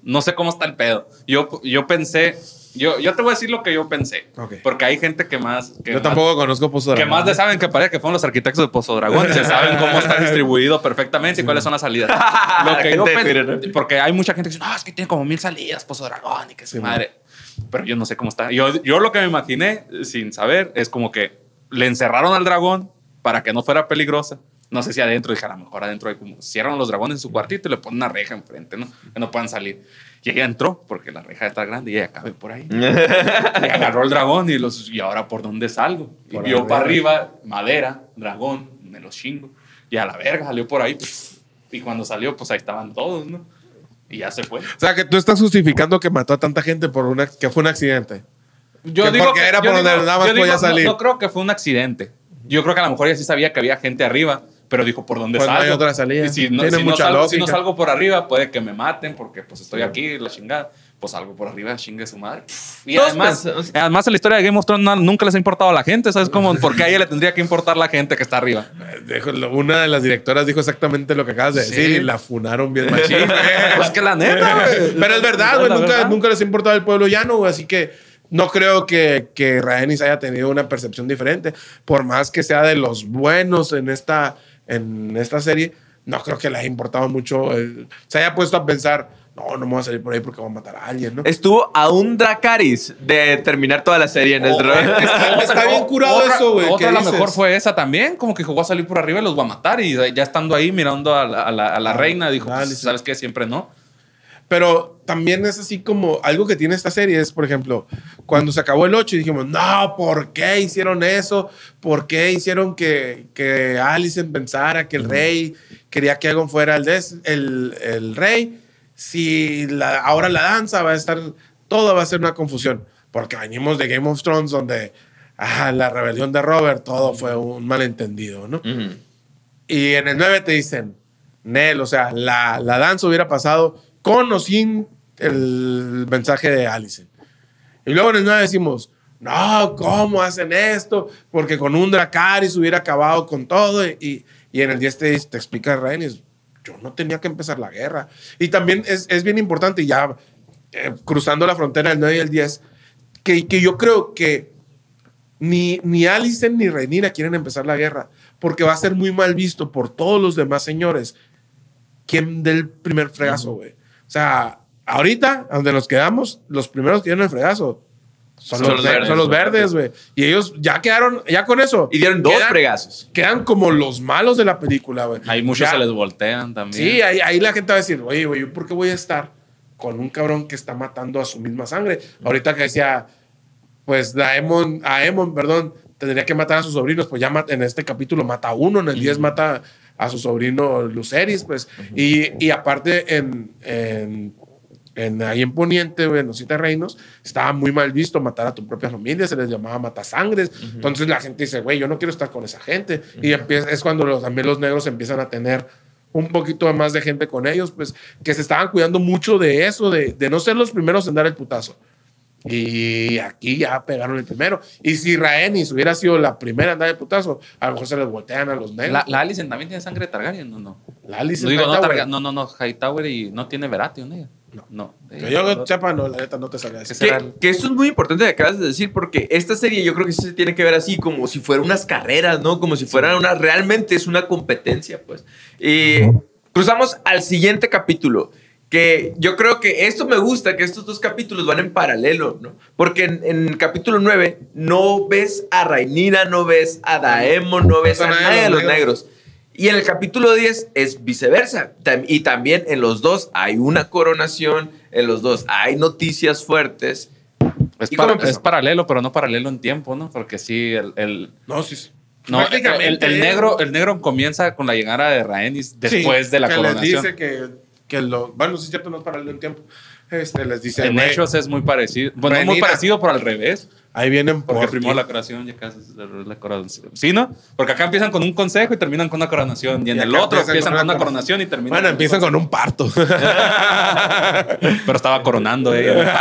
No sé cómo está el pedo. Yo, yo pensé, yo, yo te voy a decir lo que yo pensé. Ok. Porque hay gente que más... Que yo más- tampoco conozco Pozo Que Dragón. más le saben que parece que fueron los arquitectos de Pozo Dragón. Se saben cómo está distribuido perfectamente y cuáles son las salidas. Lo que yo Gente de pen- Twitter, ¿no? Porque hay mucha gente que dice, no, es que tiene como mil salidas Pozo Dragón y que su Sí, madre. Pero yo no sé cómo está. Yo, yo lo que me imaginé, sin saber, es como que le encerraron al dragón para que no fuera peligrosa. No sé si adentro, dije, a lo mejor adentro hay como cierran los dragones en su cuartito y le ponen una reja enfrente, ¿no? Que no puedan salir. Y ella entró, porque la reja está grande y ella cabe por ahí. Y agarró el dragón y los y ahora por dónde salgo. Y Por vio arriba. para arriba, madera, dragón, me lo chingo. Y a la verga salió por ahí. pues, y cuando salió, pues ahí estaban todos, ¿no? Y ya se fue. O sea, que tú estás justificando que mató a tanta gente por una que fue un accidente. Yo Que digo porque que- era yo por donde nada más podía no- salir. No, creo que fue un accidente. Yo creo que a lo mejor ella sí sabía que había gente arriba, pero dijo por dónde Pues no salgo. hay otra salida. Y si no, Tiene si no mucha salgo, si no salgo por arriba, puede que me maten porque pues estoy aquí, la chingada. Pues salgo por arriba, chingue su madre. Y además, pensamos- además en la historia de Game of Thrones no- nunca les ha importado a la gente, ¿sabes cómo? Porque a ella le tendría que importar la gente que está arriba. Una de las directoras dijo exactamente lo que acabas de Sí. decir y la funaron bien machín. güey. Pues que la neta, güey. Pero es verdad, güey. Nunca, verdad. nunca les ha importado el pueblo llano, güey. Así que no creo que, que Rhaenys haya tenido una percepción diferente. Por más que sea de los buenos en esta, en esta serie, no creo que le haya importado mucho. el- se haya puesto a pensar, no, no me voy a salir por ahí porque voy a matar a alguien, ¿no? Estuvo a un Dracaris de terminar toda la serie en el Oh, drone. Está bien curado Otra- eso, güey. Otra a ¿qué lo mejor fue esa también, como que jugó a salir por arriba y los va a matar. Y ya estando ahí mirando a la, a la- a la Ah, reina, dijo: dale, pues, sí. ¿Sabes qué? Siempre no. Pero también es así como algo que tiene esta serie es, por ejemplo, cuando se acabó el 8 y dijimos, no, ¿por qué hicieron eso? ¿Por qué hicieron que, que Alicent pensara que el rey quería que Aegon fuera el, des- el, el rey? Si la- ahora la danza va a estar, todo va a ser una confusión. Porque venimos de Game of Thrones donde ah, la rebelión de Robert, todo fue un malentendido, ¿no? Ujú. Y en el 9 te dicen, Nel, o sea, la, la danza hubiera pasado con o sin el mensaje de Alicent. Y luego en el 9 decimos, no, ¿cómo hacen esto? Porque con un Dracaris hubiera acabado con todo. Y, y en el 10 te, te explica Rhaenys, yo no tenía que empezar la guerra. Y también es, es bien importante, ya eh, cruzando la frontera del 9 y el 10, que, que yo creo que ni, ni Alicent ni Rhaenyra quieren empezar la guerra, porque va a ser muy mal visto por todos los demás señores quien dé el primer fregazo, güey. O sea, ahorita, donde nos quedamos, los primeros que dieron el fregazo son, Son los, los ver- verdes, son los güey. verdes, güey. Y ellos ya quedaron, ya con eso. Y dieron dos quedan, fregazos. Quedan como los malos de la película, güey. Ahí muchos Ya- se les voltean también. Sí, ahí, ahí la gente va a decir, oye, güey, ¿yo ¿por qué voy a estar con un cabrón que está matando a su misma sangre? Ahorita que decía, pues Daemon, Aemon, perdón, tendría que matar a sus sobrinos, pues ya en este capítulo mata a uno, en el 10 mata a su sobrino Luceris, pues, y, y aparte en, en, en- ahí en Poniente, en los Siete Reinos, estaba muy mal visto matar a tu propia familia, se les llamaba matasangres, entonces la gente dice, güey, yo no quiero estar con esa gente, y empieza, es cuando los, también los negros empiezan a tener un poquito más de gente con ellos, pues que se estaban cuidando mucho de eso, de, de no ser los primeros en dar el putazo. Y aquí ya pegaron el primero. Y si Rhaenys hubiera sido la primera dar el putazo, a lo mejor se les voltean a los negros. La, la Alicent también tiene sangre de Targaryen, ¿no? No, La Alicent no, digo, no. Targa- no, no, no, Hightower y no tiene Veratio, ¿no? No. no. Que yo sepa, no, la neta no te sabía ¿Qué decir. Que, que esto es muy importante que acabas de decir, porque esta serie yo creo que sí se tiene que ver así, como si fueran unas carreras, ¿no? Como si fueran una. Realmente es una competencia, pues. Y cruzamos al siguiente capítulo. Que yo creo que esto me gusta, que estos dos capítulos van en paralelo, ¿no? Porque en, en el capítulo 9 no ves a Rhaenyra, no ves a Daemon, no ves a nadie de los negros. Y en el capítulo 10 es viceversa. Y también en los dos hay una coronación, en los dos hay noticias fuertes. Es, es paralelo, pero no paralelo en tiempo, ¿no? Porque sí, el, el- No, sí. no, el, el negro, el negro comienza con la llegada de Rhaenys después Sí, de la que coronación. Les dice que, que lo. Bueno, sí es cierto, no es paralelo en tiempo. Este, les dice. en hechos es muy parecido. Bueno, no muy parecido, pero al revés. Ahí vienen por. Porque primero la coronación y acá es la, la coronación. ¿Sí, no? Porque acá empiezan con un consejo y terminan con una coronación. Y en Y el otro empiezan empiezan con con una coronación y terminan Bueno, empiezan con un parto. Pero estaba coronando ella.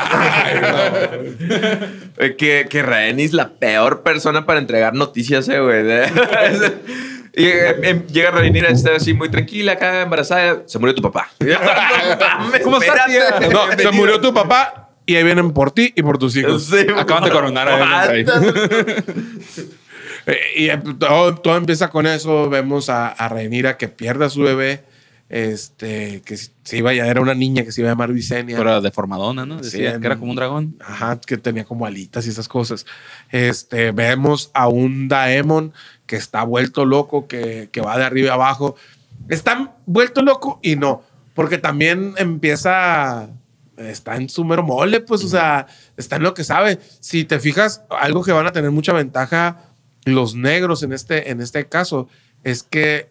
Eh, Que, que Rhaenys la peor persona para entregar noticias, eh, güey. y eh, em, llega Rhaenyra, está así muy tranquila, acá embarazada. Se murió tu papá. ¿Cómo estás, tía? no, se murió tu papá y ahí vienen por ti y por tus hijos. Sí, Acaban de coronar a él, Eh, y eh, todo, todo empieza con eso. Vemos a, a que pierde a su bebé. Este, que se iba a era una niña que se iba a llamar Visenya. Pero deformadona, ¿no? Sí, Decía en- que era como un dragón. Ajá, que tenía como alitas y esas cosas. Este, vemos a un Daemon que está vuelto loco, que, que va de arriba a abajo. Está vuelto loco y no, porque también empieza, está en su mero mole, pues, o sea, está en lo que sabe. Si te fijas, algo que van a tener mucha ventaja los negros en este, en este caso es que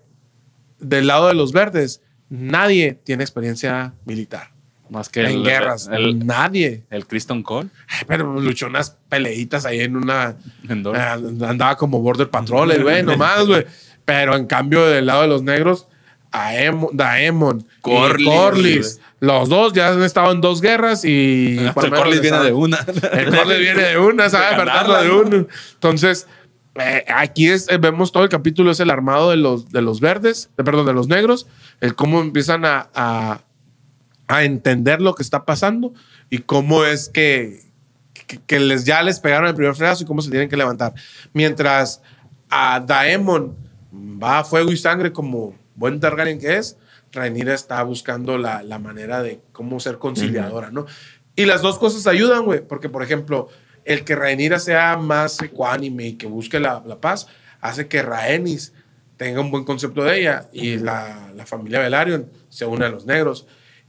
del lado de los verdes, nadie tiene experiencia militar. Más que en el, guerras. El, Nadie. el Kristen Cole Pero luchó unas peleitas ahí en una. en Ah, andaba como Border Patrol, el güey, nomás, güey. Pero en cambio, del lado de los negros, Aemon, Daemon, y Corlys, Corlys, los dos ya han estado en dos guerras y. Por el Corlys viene de una. El Corlys viene de una, ¿sabes? Ganarla, de ¿no? uno. Entonces, eh, aquí es, eh, vemos todo el capítulo, es el armado de los, de los verdes, de, perdón, de los negros, el cómo empiezan a, a, a entender lo que está pasando y cómo es que, que, que les, ya les pegaron el primer frenazo y cómo se tienen que levantar. Mientras a Daemon va a fuego y sangre como buen Targaryen que es, Rhaenyra está buscando la, la manera de cómo ser conciliadora, ¿no? Y las dos cosas ayudan, güey, porque, por ejemplo, el que Rhaenyra sea más ecuánime y que busque la, la paz, hace que Rhaenys tenga un buen concepto de ella y la, la familia Velaryon se une a los negros.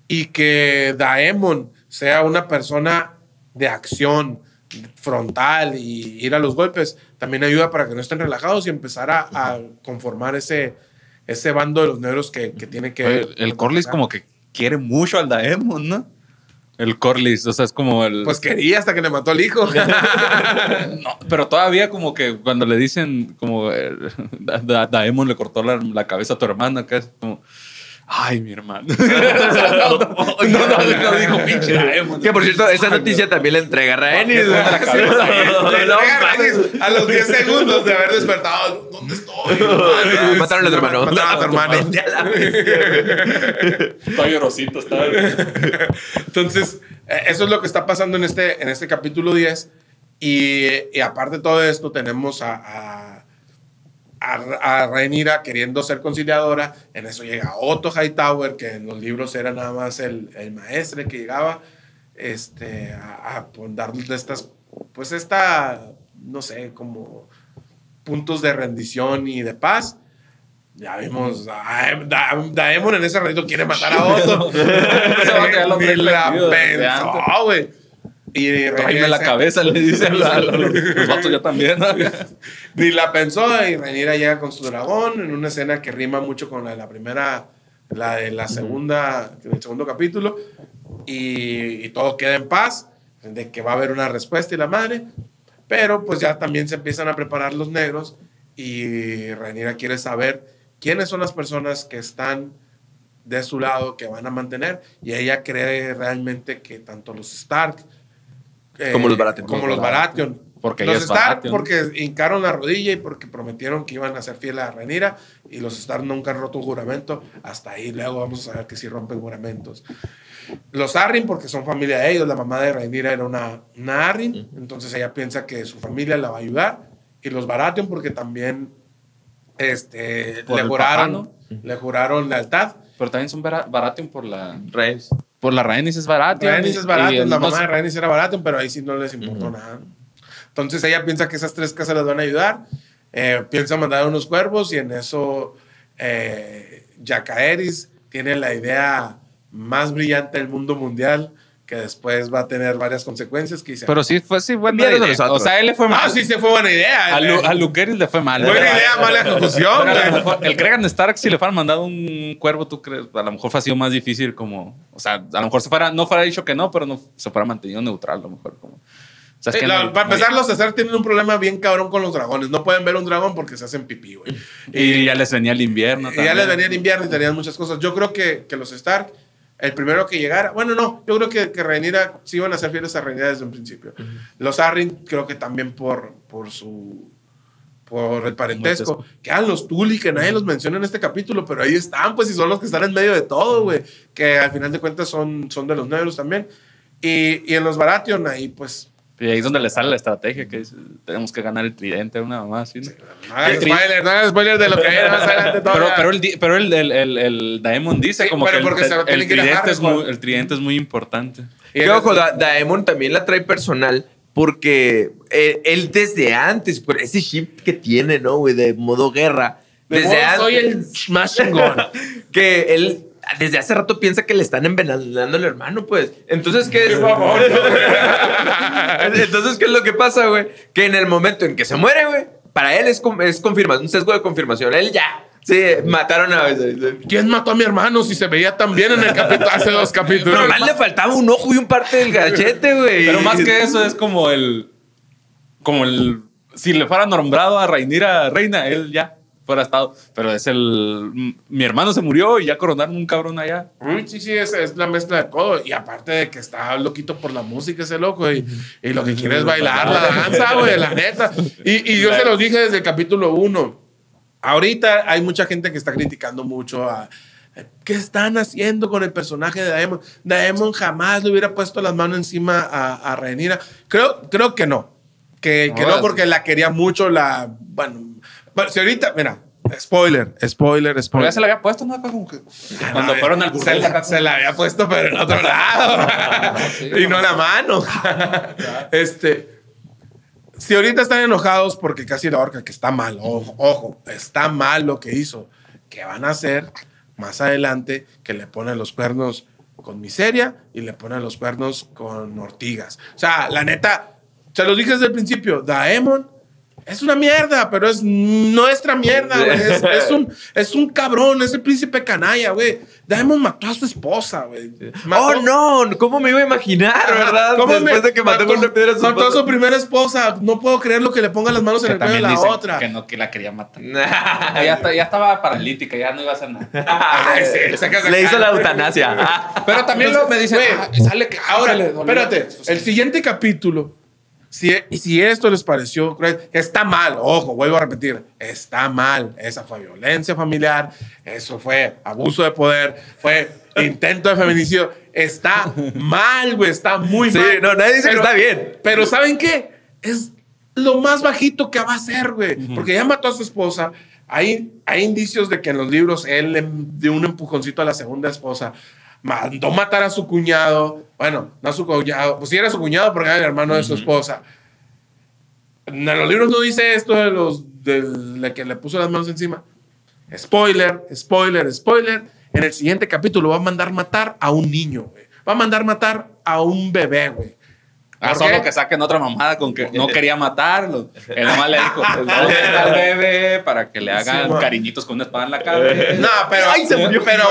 Y que Daemon sea una persona de acción frontal y ir a los golpes, también ayuda para que no estén relajados y empezar a, a conformar ese, ese bando de los negros que, que tiene que... Oye, el Corlys como que quiere mucho al Daemon, ¿no? El Corlys, o sea, es como el... Pues quería hasta que le mató al hijo. no, pero todavía como que cuando le dicen como eh, Da- Da- Daemon le cortó la, la cabeza a tu hermana, que es como... Ay, mi hermano. no, no, no, no dijo pinche. Que por cierto, esa noticia también la entrega entrega a mames. Rhaenys a los 10 segundos de haber despertado. ¿Dónde estoy? Mataron a tu hermano. Mataron a tu hermano. Está llorosito, está... Entonces, eh, eso es lo que está pasando en este, en este capítulo 10. Y, y aparte de todo esto, tenemos a, a, a, a Rhaenyra queriendo ser conciliadora. En eso llega Otto Hightower, que en los libros era nada más el, el maestre que llegaba este, a, a pon- darles estas, pues esta, no sé, como puntos de rendición y de paz. Ya vimos a Da- Daemon en ese ratito quiere matar a Otto. Ni la pensó, güey. Y Tráeme la cabeza, le dice a la- a los, los vatos ya también. Ni la pensó y Rhaenyra llega con su dragón en una escena que rima mucho con la de la primera, la de la segunda, el segundo capítulo y, y todo queda en paz, de que va a haber una respuesta y la madre, pero pues ya también se empiezan a preparar los negros y Rhaenyra quiere saber quiénes son las personas que están de su lado, que van a mantener y ella cree realmente que tanto los Stark eh, Como los Baratheon. como los Baratheon Porque los Stark Baratheon. porque hincaron la rodilla y porque prometieron que iban a ser fieles a Rhaenyra y los Stark nunca han roto un juramento. Hasta ahí luego vamos a saber que sí rompen juramentos. Los Arryn porque son familia de ellos. La mamá de Rhaenyra era una, una Arryn, entonces ella piensa que su familia la va a ayudar. Y los Baratheon porque también este, Por le juraron, papá, le juraron lealtad. Pero también son Bara- Baratheon por la... Rhaenys. Por la Rhaenys es Baratheon. Rhaenys es y la mamá de Rhaenys era Baratheon, pero ahí sí no les importó nada. Entonces ella piensa que esas tres casas les van a ayudar, eh, piensa mandar unos cuervos y en eso eh, Jacaeris tiene la idea más brillante del mundo mundial que después va a tener varias consecuencias que dice, Pero sí fue sí buena idea. O sea, él le fue mal. ah, sí, se fue buena idea. A, Lu, eh. a le fue mal. buena idea, mala ejecución. el Cregan Stark, si le fueran mandado un cuervo, tú crees, a lo mejor fue sido más difícil como, o sea, a lo mejor se fuera, no fuera dicho que no, pero no se fuera mantenido neutral, a lo mejor como. O sea, es Sí, que la- no- para empezar, los César tienen un problema bien cabrón con los dragones. No pueden ver un dragón porque se hacen pipí, güey. y ya les venía el invierno. Y ya les venía el invierno y tenían muchas cosas. Yo creo que, que los Stark, el primero que llegara, bueno, no, yo creo que, que Rhaenyra sí iban a ser fieles a Rhaenyra desde un principio. Los Arryn, creo que también por, por su por el parentesco. Quedan los Tully, que nadie los menciona en este capítulo, pero ahí están, pues, y son los que están en medio de todo, güey. Que al final de cuentas son, son de los negros también. Y, y en los Baratheon, ahí, pues, Y ahí es donde le sale la estrategia, que es, tenemos que ganar el tridente, una mamá así. ¿no? hagas spoiler, no hagas spoiler de lo que viene más adelante Pero, pero, el, pero el, el, el, el Daemon dice Sí, como que el, el tridente es muy, el tridente es muy importante. Y Que en ojo, Da- Daemon también la trae personal porque eh, él desde antes, por ese chip que tiene, ¿no, güey? De modo guerra. De Desde modo, antes. soy el más chingón. que él desde hace rato piensa que le están envenenando al hermano, pues. Entonces, ¿qué es? Entonces, ¿qué es lo que pasa, güey? Que en el momento en que se muere, güey, para él es, es confirmación, un sesgo de confirmación. Él ya Sí, mataron a Viserys. ¿Quién mató a mi hermano si se veía tan bien en el capítulo hace dos capítulos? Nomás le faltaba un ojo y un parte del gachete, güey. Pero más que eso es como el. Como el. Si le fuera nombrado a Rhaenyra reina, él ya fuera estado. Pero es el. Mi hermano se murió y ya coronaron un cabrón allá. Sí, sí, es, es la mezcla de todo. Y aparte de que está loquito por la música ese loco y, y lo que quiere es bailar la danza, güey, la neta. Y, y yo se los dije desde el capítulo 1. Ahorita hay mucha gente que está criticando mucho a... ¿Qué están haciendo con el personaje de Daemon? Daemon jamás le hubiera puesto las manos encima a, a Rhaenyra. Creo, creo que no. Que, que no, porque la quería mucho, la... Bueno, bueno, si ahorita, mira, spoiler, spoiler, Pero spoiler. ya se le había puesto, ¿no? Como que cuando No, fueron al se, la, se la había puesto, pero en otro lado. y no en la mano. este. Si ahorita están enojados porque casi la horca, que está mal, ojo, ojo, está mal lo que hizo. ¿Qué van a hacer más adelante que le ponen los cuernos con miseria y le ponen los cuernos con ortigas? O sea, la neta, se los dije desde el principio, Daemon es una mierda, pero es nuestra mierda, güey. Es, es un, es un cabrón, es el príncipe canalla, güey. Daemon mató a su esposa, güey. Oh, no, ¿cómo me iba a imaginar, verdad? ¿Cómo Después me- de que mató con una piedra a su mató a su primera esposa. No puedo creer lo que le ponga las manos en el cuello de la otra. que no, que la quería matar. ya, está- ya estaba paralítica, ya no iba a hacer nada. Ay, sí, sacas Le hizo la eutanasia. Pero también lo, me dicen, Güey, "Ah, sale que Ahora, que le dolió". espérate. El siguiente capítulo, si, si esto les pareció cruel, está mal. Ojo, vuelvo a repetir. Está mal. Esa fue violencia familiar. Eso fue abuso de poder. Fue intento de feminicidio. Está mal, güey. Está muy Sí, mal. no, nadie dice que está bien. Pero ¿saben qué? Es lo más bajito que va a ser, güey. Porque ya mató a su esposa. Hay, hay indicios de que en los libros él le dio un empujoncito a la segunda esposa. Mandó matar a su cuñado. Bueno, no a su cuñado. Pues sí era su cuñado porque era el hermano de su esposa. En los libros no dice esto de los de que le puso las manos encima. Spoiler, spoiler, spoiler. En el siguiente capítulo va a mandar matar a un niño, güey. Va a mandar matar a un bebé, güey. Ah, ¿Por solo qué? que saquen otra mamada con que no quería matarlo. Él nomás le dijo, "Dejen al bebé para que le hagan Sí, cariñitos con una espada en la cabeza. No, pero, Ay, se murió. pero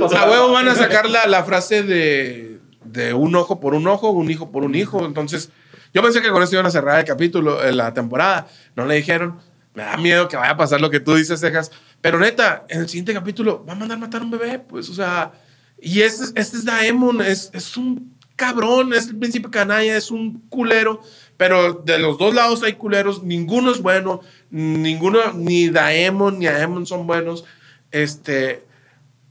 pasó. a huevo van a sacar la, la frase de, de un ojo por un ojo, un hijo por un hijo. Entonces, yo pensé que con esto iban a cerrar el capítulo, eh, la temporada. No le dijeron. Me da miedo que vaya a pasar lo que tú dices, Cejas. Pero neta, en el siguiente capítulo va a mandar matar a un bebé, pues, o sea. Y este, este es Daemon, es, es un cabrón, es el príncipe canalla, es un culero. Pero de los dos lados hay culeros, ninguno es bueno, ninguno, ni Daemon ni Daemon son buenos. Este,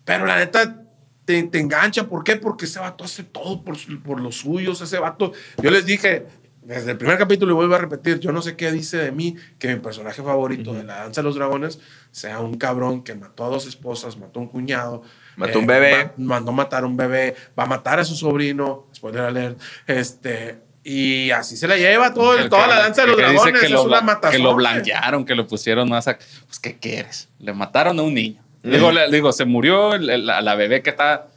pero la neta te, engancha. ¿Por qué? Porque ese vato hace todo por, por los suyos. Ese vato, yo les dije desde el primer capítulo y vuelvo a repetir, yo no sé qué dice de mí que mi personaje favorito de la danza de los dragones sea un cabrón que mató a dos esposas, mató a un cuñado. Mató a un bebé. ma- mandó matar a un bebé, va a matar a su sobrino, spoiler alert, este, y así se la lleva todo, el- toda que- la danza de los dragones, que es lo, una matazón. que lo blanquearon, que lo pusieron más a... Pues, ¿qué quieres? Le mataron a un niño. Digo, le- digo, se murió la, la bebé que está...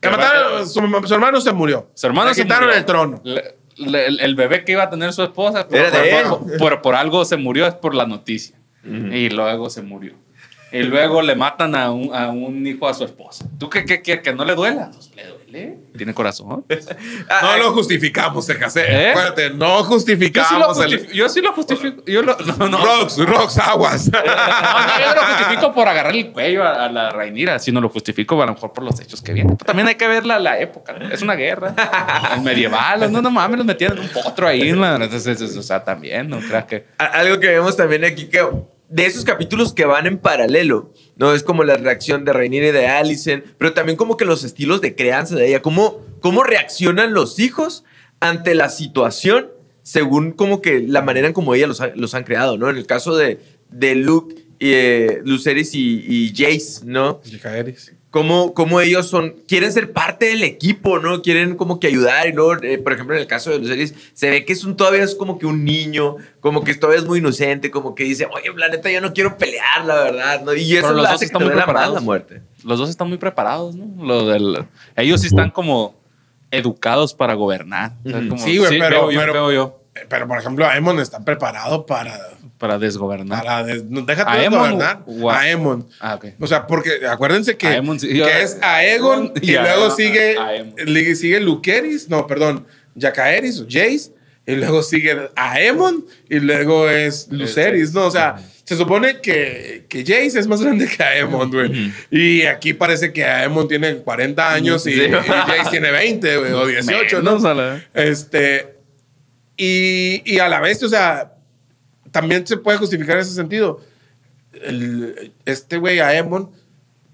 Que mataron, su, su hermano se murió. Su hermano Le se quitaron murió. el trono. Le- le- el, el bebé que iba a tener su esposa, Era por, de por- él. por- por algo se murió, es por la noticia. Y luego se murió. Y luego le matan a un, a un hijo a su esposa. ¿Tú qué qué quieres? ¿Que no le duela? Pues le duele. Tiene corazón. No lo justificamos, se casé. ¿Eh? Acuérdate, no Yo sí lo, justificamos. Yo sí lo justifico. Yo lo, no, no. Rox, Rox, aguas. No, no, yo no lo justifico por agarrar el cuello a, a la Rainira, sino lo justifico a lo mejor por los hechos que vienen. Pero también hay que ver la, la época. ¿no? Es una guerra. Medieval. No, no mames, los metían en un potro ahí. la- entonces, o sea, también, no creas que. Algo que vemos también aquí que de esos capítulos que van en paralelo, ¿no? Es como la reacción de Rhaenyra y de Alicent, pero también como que los estilos de crianza de ella, cómo, cómo reaccionan los hijos ante la situación según como que la manera en como ella los, ha- los han creado, ¿no? En el caso de, de Luke, y, eh, Lucerys y, y Jace, ¿no? Cómo, cómo ellos son, quieren ser parte del equipo, ¿no? Quieren como que ayudar y luego, eh, por ejemplo, en el caso de Luceris, se ve que es un, todavía es como que un niño, como que todavía es muy inocente, como que dice, oye, la neta, yo no quiero pelear, la verdad, ¿no? Y eso los lo dos hace que están muy preparados. la muerte. Los dos están muy preparados, ¿no? Lo del, ellos sí están como educados para gobernar. O sea, Ujú. como- Sí, güey, pero- veo yo, pero- veo yo. Pero, por ejemplo, Aemon está preparado para. Para desgobernar. para des- no, déjate ¿A de Aemon gobernar. o a- Aemon. Ah, ok. O sea, porque acuérdense que, Aemon, sí, que yo- es Aegon y, y luego sigue, sigue Luceris, no, perdón, Jacaeris o Jace, y luego sigue Aemon y luego es Luceris, ¿no? O sea, se supone que, que Jace es más grande que Aemon, güey. Y aquí parece que Aemon tiene 40 años y, Sí. y Jace tiene 20, güey, o 18, ¿no? Este, y, y a la vez, o sea, también se puede justificar en ese sentido. Este güey, Aemon,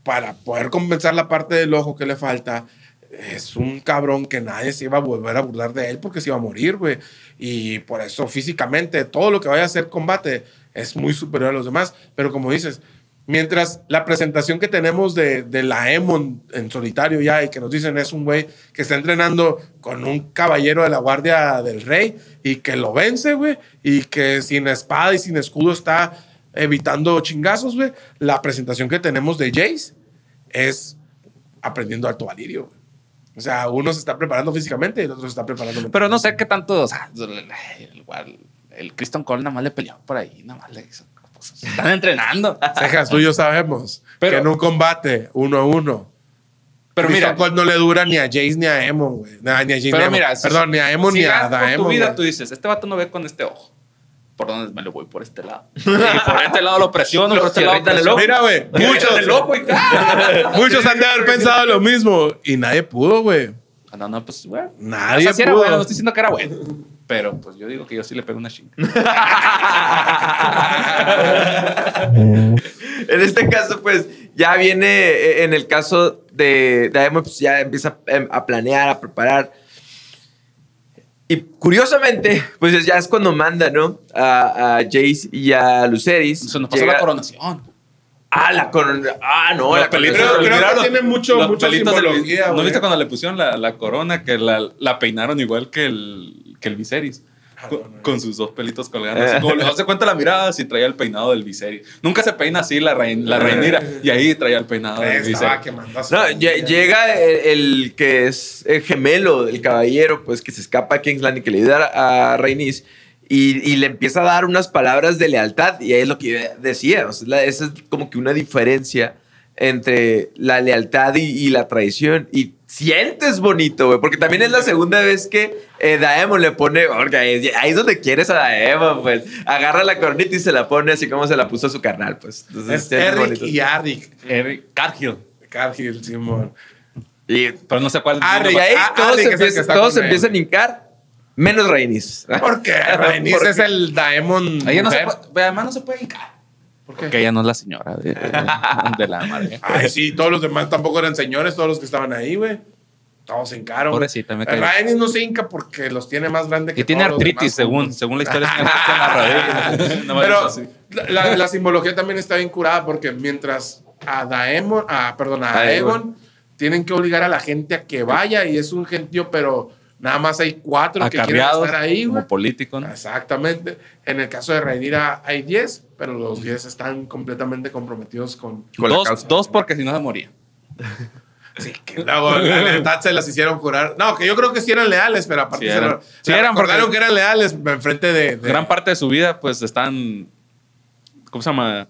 para poder compensar la parte del ojo que le falta, es un cabrón que nadie se iba a volver a burlar de él porque se iba a morir, güey. Y por eso físicamente, todo lo que vaya a hacer combate es muy superior a los demás. Pero como dices, mientras la presentación que tenemos de, de la Aemon en solitario ya y que nos dicen es un güey que está entrenando con un caballero de la guardia del rey y que lo vence, güey, y que sin espada y sin escudo está evitando chingazos, güey. La presentación que tenemos de Jace es aprendiendo alto valirio, güey. O sea, uno se está preparando físicamente y el otro se está preparando mentalmente. Pero no sé qué tanto. O sea, igual, el Kristen Cole nada más le peleó por ahí, nada más le hizo. Cosas. Están entrenando. Cejas, tú y yo sabemos Pero- que en un combate uno a uno. Pero mira, Cole no le dura ni a Jace ni a Emon, güey. Nah, ni a Jace ni a pero Aemon. mira, si- Perdón, ni a Emon si ni a Daemon. tu vida güey. tú dices, este vato no ve con este ojo. ¿Por dónde me lo voy? Por este lado. Y por este lado lo presiono, por este lado presiono. Mira, güey, Muchos el ojo y muchos han de haber pensado lo mismo y nadie pudo, güey. Ah, No, no, pues, bueno. Nadie O sea, sí era pudo. bueno, no estoy diciendo que era bueno. Pero pues yo digo que yo sí le pego una chinga. En este caso, pues, ya viene, eh, en el caso de Daemon, pues ya empieza em, a planear, a preparar. Y curiosamente, pues ya es cuando manda, ¿no? A, a Jace y a Luceris. Se nos pasó Llega- la coronación. Ah, la corona. Ah, no, Los la pelitos- Creo- que tiene mucho- del- ¿No viste cuando le pusieron la, la corona que la, la peinaron igual que el, que el Viserys? Con, no, no. con sus dos pelitos colgando. Así como, se cuenta la mirada si traía el peinado del Viserys. Nunca se peina así la, rein, la reinira. Y ahí traía el peinado del Viserys. llega el, el que es el gemelo del caballero, pues que se escapa a Kingsland y que le ayuda a Rhaenys y, y le empieza a dar unas palabras de lealtad y ahí es lo que decía, o sea, esa es como que una diferencia entre la lealtad y, y la traición y sientes bonito, güey, porque también es la segunda vez que eh, Daemon le pone, porque ahí, ahí es donde quieres a Daemon, pues agarra la coronita y se la pone así como se la puso a su carnal, pues. Entonces, Es Eric bonito. y Arik. Eric Cargill. Cargill, Simón. Y Pero no sé cuál. Ah, Y ahí Ah, todos, Rick es el que empiezan, todos a hincar, menos Rainis. Porque Rhaenys Porque- es el Daemon. Ella no se mujer. puede, además no se puede hincar. ¿Por qué? Porque ella no es la señora de, de la madre. Ay, sí, todos los demás tampoco eran señores, todos los que estaban ahí, güey. Todos se hincaron. güey. Pobrecita, me no se hinca porque los tiene más grandes que Y tiene todos los artritis, demás según, según la historia. en la Pero la, simbología también está bien curada porque mientras a Daemon, a, perdón, a. Aegon tienen que obligar a la gente a que vaya y es un gentío, pero nada más hay cuatro que quieren estar ahí, como político, ¿no? Exactamente. En el caso de Rhaenyra hay 10, pero los 10 están completamente comprometidos con... Con la Dos, causa. dos porque si no se moría. Sí, que la lealtad se las hicieron jurar. No, que yo creo que sí eran leales, pero aparte Sí se eran. lo- Sí se eran porque- que eran leales en frente de... de- Gran parte de su vida, pues están. ¿Cómo se llama?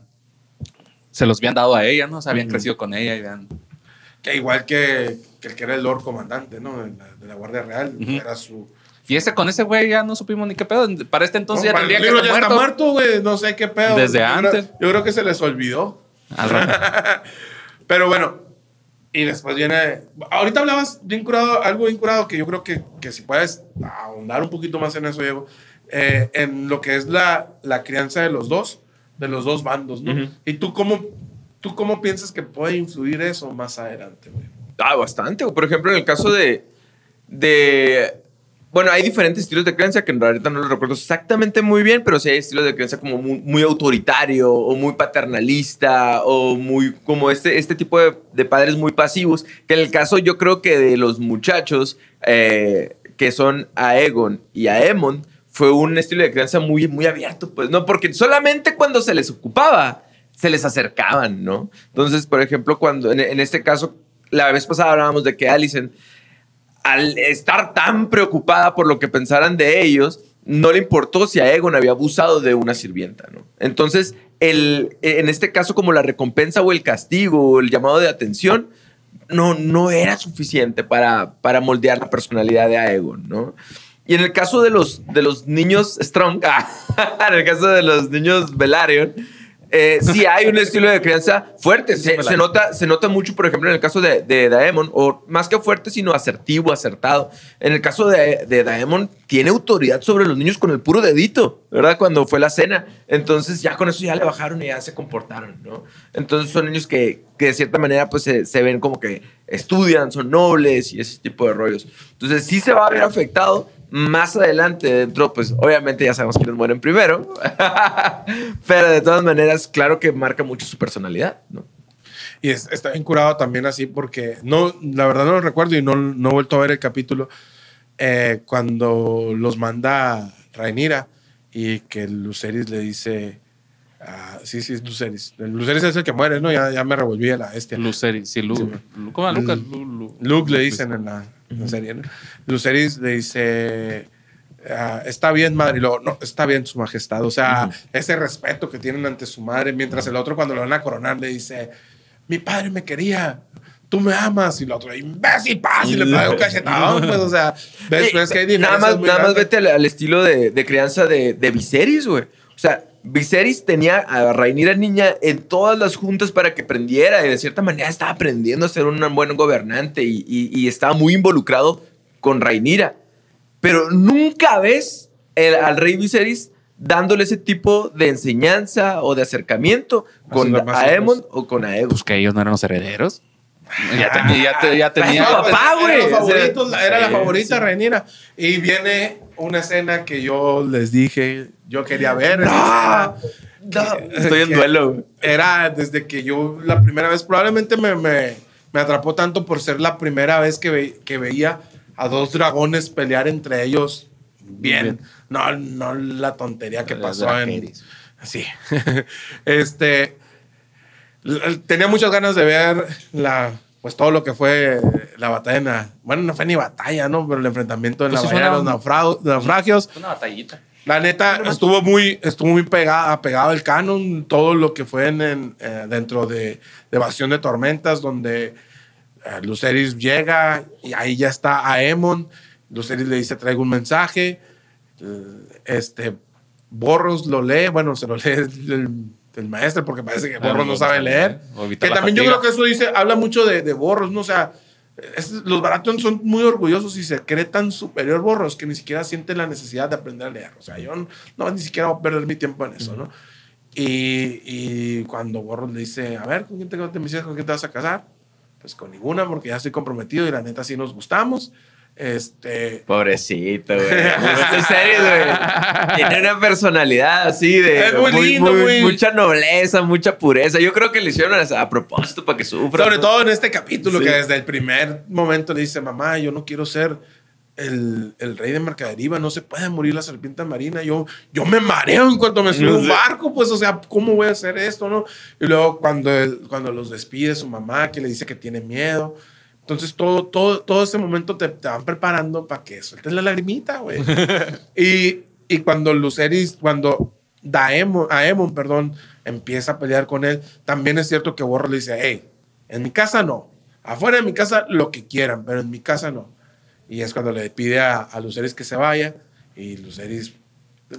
Se los habían dado a ella, ¿no? O sea, habían crecido con ella y habían. Que igual que, que el que era el Lord Comandante, ¿no? De la, de la Guardia Real. Era su... Y ese con ese güey ya no supimos ni qué pedo. Para este entonces No, ya para el tendría que estar ya muerto. está muerto, güey. No sé qué pedo. Desde Yo creo- antes. yo creo que se les olvidó. Al rato. Pero bueno, y después viene. Ahorita hablabas bien curado, algo bien curado que yo creo que, que si puedes ahondar un poquito más en eso, Diego, eh, en lo que es la, la crianza de los dos, de los dos bandos, ¿no? Y tú cómo, tú cómo piensas que puede influir eso más adelante, güey. Ah, bastante. Por ejemplo, en el caso de, de... Bueno, hay diferentes estilos de creencia que en realidad no lo recuerdo exactamente muy bien, pero sí hay estilos de creencia como muy, autoritario o muy paternalista o muy como este, este tipo de, padres muy pasivos, que en el caso yo creo que de los muchachos eh, que son Aegon y Aemon, fue un estilo de crianza muy, muy abierto, pues, ¿no? Porque solamente cuando se les ocupaba, se les acercaban, ¿no? Entonces, por ejemplo, cuando en, en este caso, la vez pasada hablábamos de que Alicent, al estar tan preocupada por lo que pensaran de ellos, no le importó si Aegon había abusado de una sirvienta, ¿no? Entonces, el, en este caso, como la recompensa o el castigo o el llamado de atención, no, no era suficiente para, para moldear la personalidad de Aegon, ¿no? Y en el caso de los, de los niños Strong, en el caso de los niños Velaryon, eh, sí hay un estilo de crianza fuerte. Se, se nota, se nota mucho, por ejemplo, en el caso de, de Daemon, o más que fuerte, sino asertivo, acertado. En el caso de, de Daemon, tiene autoridad sobre los niños con el puro dedito, ¿verdad? Cuando fue la cena. Entonces, ya con eso ya le bajaron y ya se comportaron, ¿no? Entonces, son niños que, que de cierta manera, pues se, se ven como que estudian, son nobles y ese tipo de rollos. Entonces, sí se va a ver afectado, más adelante dentro, pues obviamente ya sabemos quiénes mueren primero, pero de todas maneras, claro que marca mucho su personalidad, ¿no? Y es- está bien curado también así porque no, la verdad no lo recuerdo y no, no he vuelto a ver el capítulo eh, cuando los manda Rhaenyra y que Luceris le dice, ah, sí, sí, es Luceris. El Luceris es el que muere, ¿no? Ya, ya me revolví a la bestia. Luceri, sí, Lu, Sí. ¿Cómo Lucas? Lu- Lu- Luke le dicen en la, en la serie, ¿no? Luceris le dice, ah, está bien, madre, y luego, no, está bien, su majestad. O sea, ese respeto que tienen ante su madre, mientras el otro cuando lo van a coronar le dice, mi padre me quería, tú me amas, y el otro, imbécil, paz, y le pega un cachetadón, pues, o sea, ves, Eh, ves que hay nada más, muy nada más vete al, al estilo de, de crianza de, de Viserys, güey. O sea, Viserys tenía a Rhaenyra niña en todas las juntas para que aprendiera y de cierta manera estaba aprendiendo a ser un buen gobernante y, y- y estaba muy involucrado con Rhaenyra. Pero nunca ves el- al rey Viserys dándole ese tipo de enseñanza o de acercamiento con más Aemon o con Aegon. Pues que ellos no eran los herederos. Ya, te- ya, te- ya tenía. Papá, Era güey. era la Sí, favorita sí. Y viene una escena que yo les dije, yo quería ver. estoy en que- duelo. era desde que yo la primera vez, probablemente me, me, me atrapó tanto por ser la primera vez que, ve- que veía a dos dragones pelear entre ellos bien. Bien. No, no la tontería que pasó en... Sí. este... Tenía muchas ganas de ver la... Pues todo lo que fue la batalla en la... Bueno, no fue ni batalla, ¿no? Pero el enfrentamiento en Pues la sí, bahía de los naufragos- naufragios. Una batallita. La neta, estuvo muy, estuvo muy pegada, apegado al canon, todo lo que fue en, en, eh, dentro de, de Evasión de Tormentas, donde eh, Luceris llega y ahí ya está Aemon. Luceris le dice, traigo un mensaje. Eh, Este, Borros lo lee, bueno, se lo lee el, el maestro porque parece que Borros no sabe leer. Que también yo creo que eso dice, habla mucho de, de Borros, ¿no? O sea, es- los Baratheon son muy orgullosos y se cree tan superior Borros que ni siquiera sienten la necesidad de aprender a leer. O sea, yo no, no, ni siquiera voy a perder mi tiempo en eso, ¿no? Y, y cuando Borros le dice, a ver, ¿con quién te, con quién te vas a casar? Pues con ninguna, porque ya estoy comprometido y la neta sí nos gustamos. Este, Pobrecito, güey. En serio, güey. Tiene una personalidad así de. Es muy lindo, muy- Mucha nobleza, mucha pureza. Yo creo que le hicieron a, a propósito para que sufra. Sobre ¿no? todo en este capítulo, Sí. que desde el primer momento le dice, mamá, yo no quiero ser el, el rey de Mercaderiva, no se puede morir la serpiente marina, yo, yo me mareo en cuanto me subo un barco, pues, o sea, ¿cómo voy a hacer esto, no? Y luego cuando, cuando los despide su mamá, que le dice que tiene miedo. Entonces, todo, todo, todo ese momento te, te van preparando para que sueltes la lagrimita, güey. y, y cuando Luceris, cuando Daemon, Aemon, perdón, empieza a pelear con él, también es cierto que Borro le dice, hey, en mi casa no. Afuera de mi casa lo que quieran, pero en mi casa no. Y es cuando le pide a, a Luceris que se vaya. Y Luceris,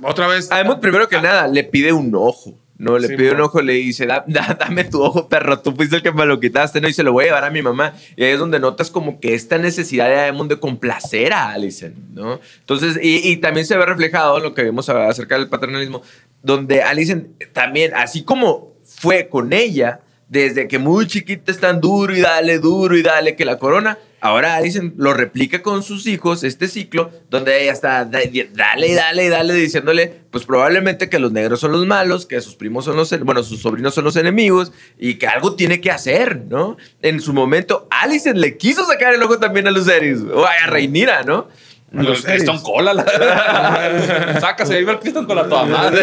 otra vez. Además, primero que nada, le pide un ojo. No, le Sí, pide un ojo, le dice, "Da- da- dame tu ojo, perro, tú fuiste el que me lo quitaste, ¿no? Y se lo voy a llevar a mi mamá. Y ahí es donde notas como que esta necesidad de Aemon de complacer a Alicent, ¿no? Entonces, y, y también se ve reflejado en lo que vimos acerca del paternalismo, donde Alicent también, así como fue con ella, desde que muy chiquita es tan duro y dale, duro y dale que la corona, ahora Alicent lo replica con sus hijos, este ciclo, donde ella está da- dale y dale y dale diciéndole, pues probablemente que los negros son los malos, que sus primos son los, en- bueno, sus sobrinos son los enemigos y que algo tiene que hacer, ¿no? En su momento, Alicent le quiso sacar el ojo también a Lucerys, o a Rhaenyra, ¿no? Los Piston Cola. la- Sácase, viva el Piston Cola toda madre.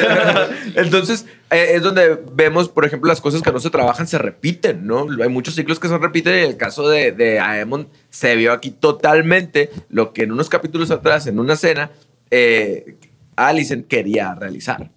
Entonces, eh, es donde vemos, por ejemplo, las cosas que no se trabajan se repiten, ¿no? Hay muchos ciclos que se repiten y en el caso de, de Aemon se vio aquí totalmente lo que en unos capítulos atrás, en una cena, eh, quería realizar.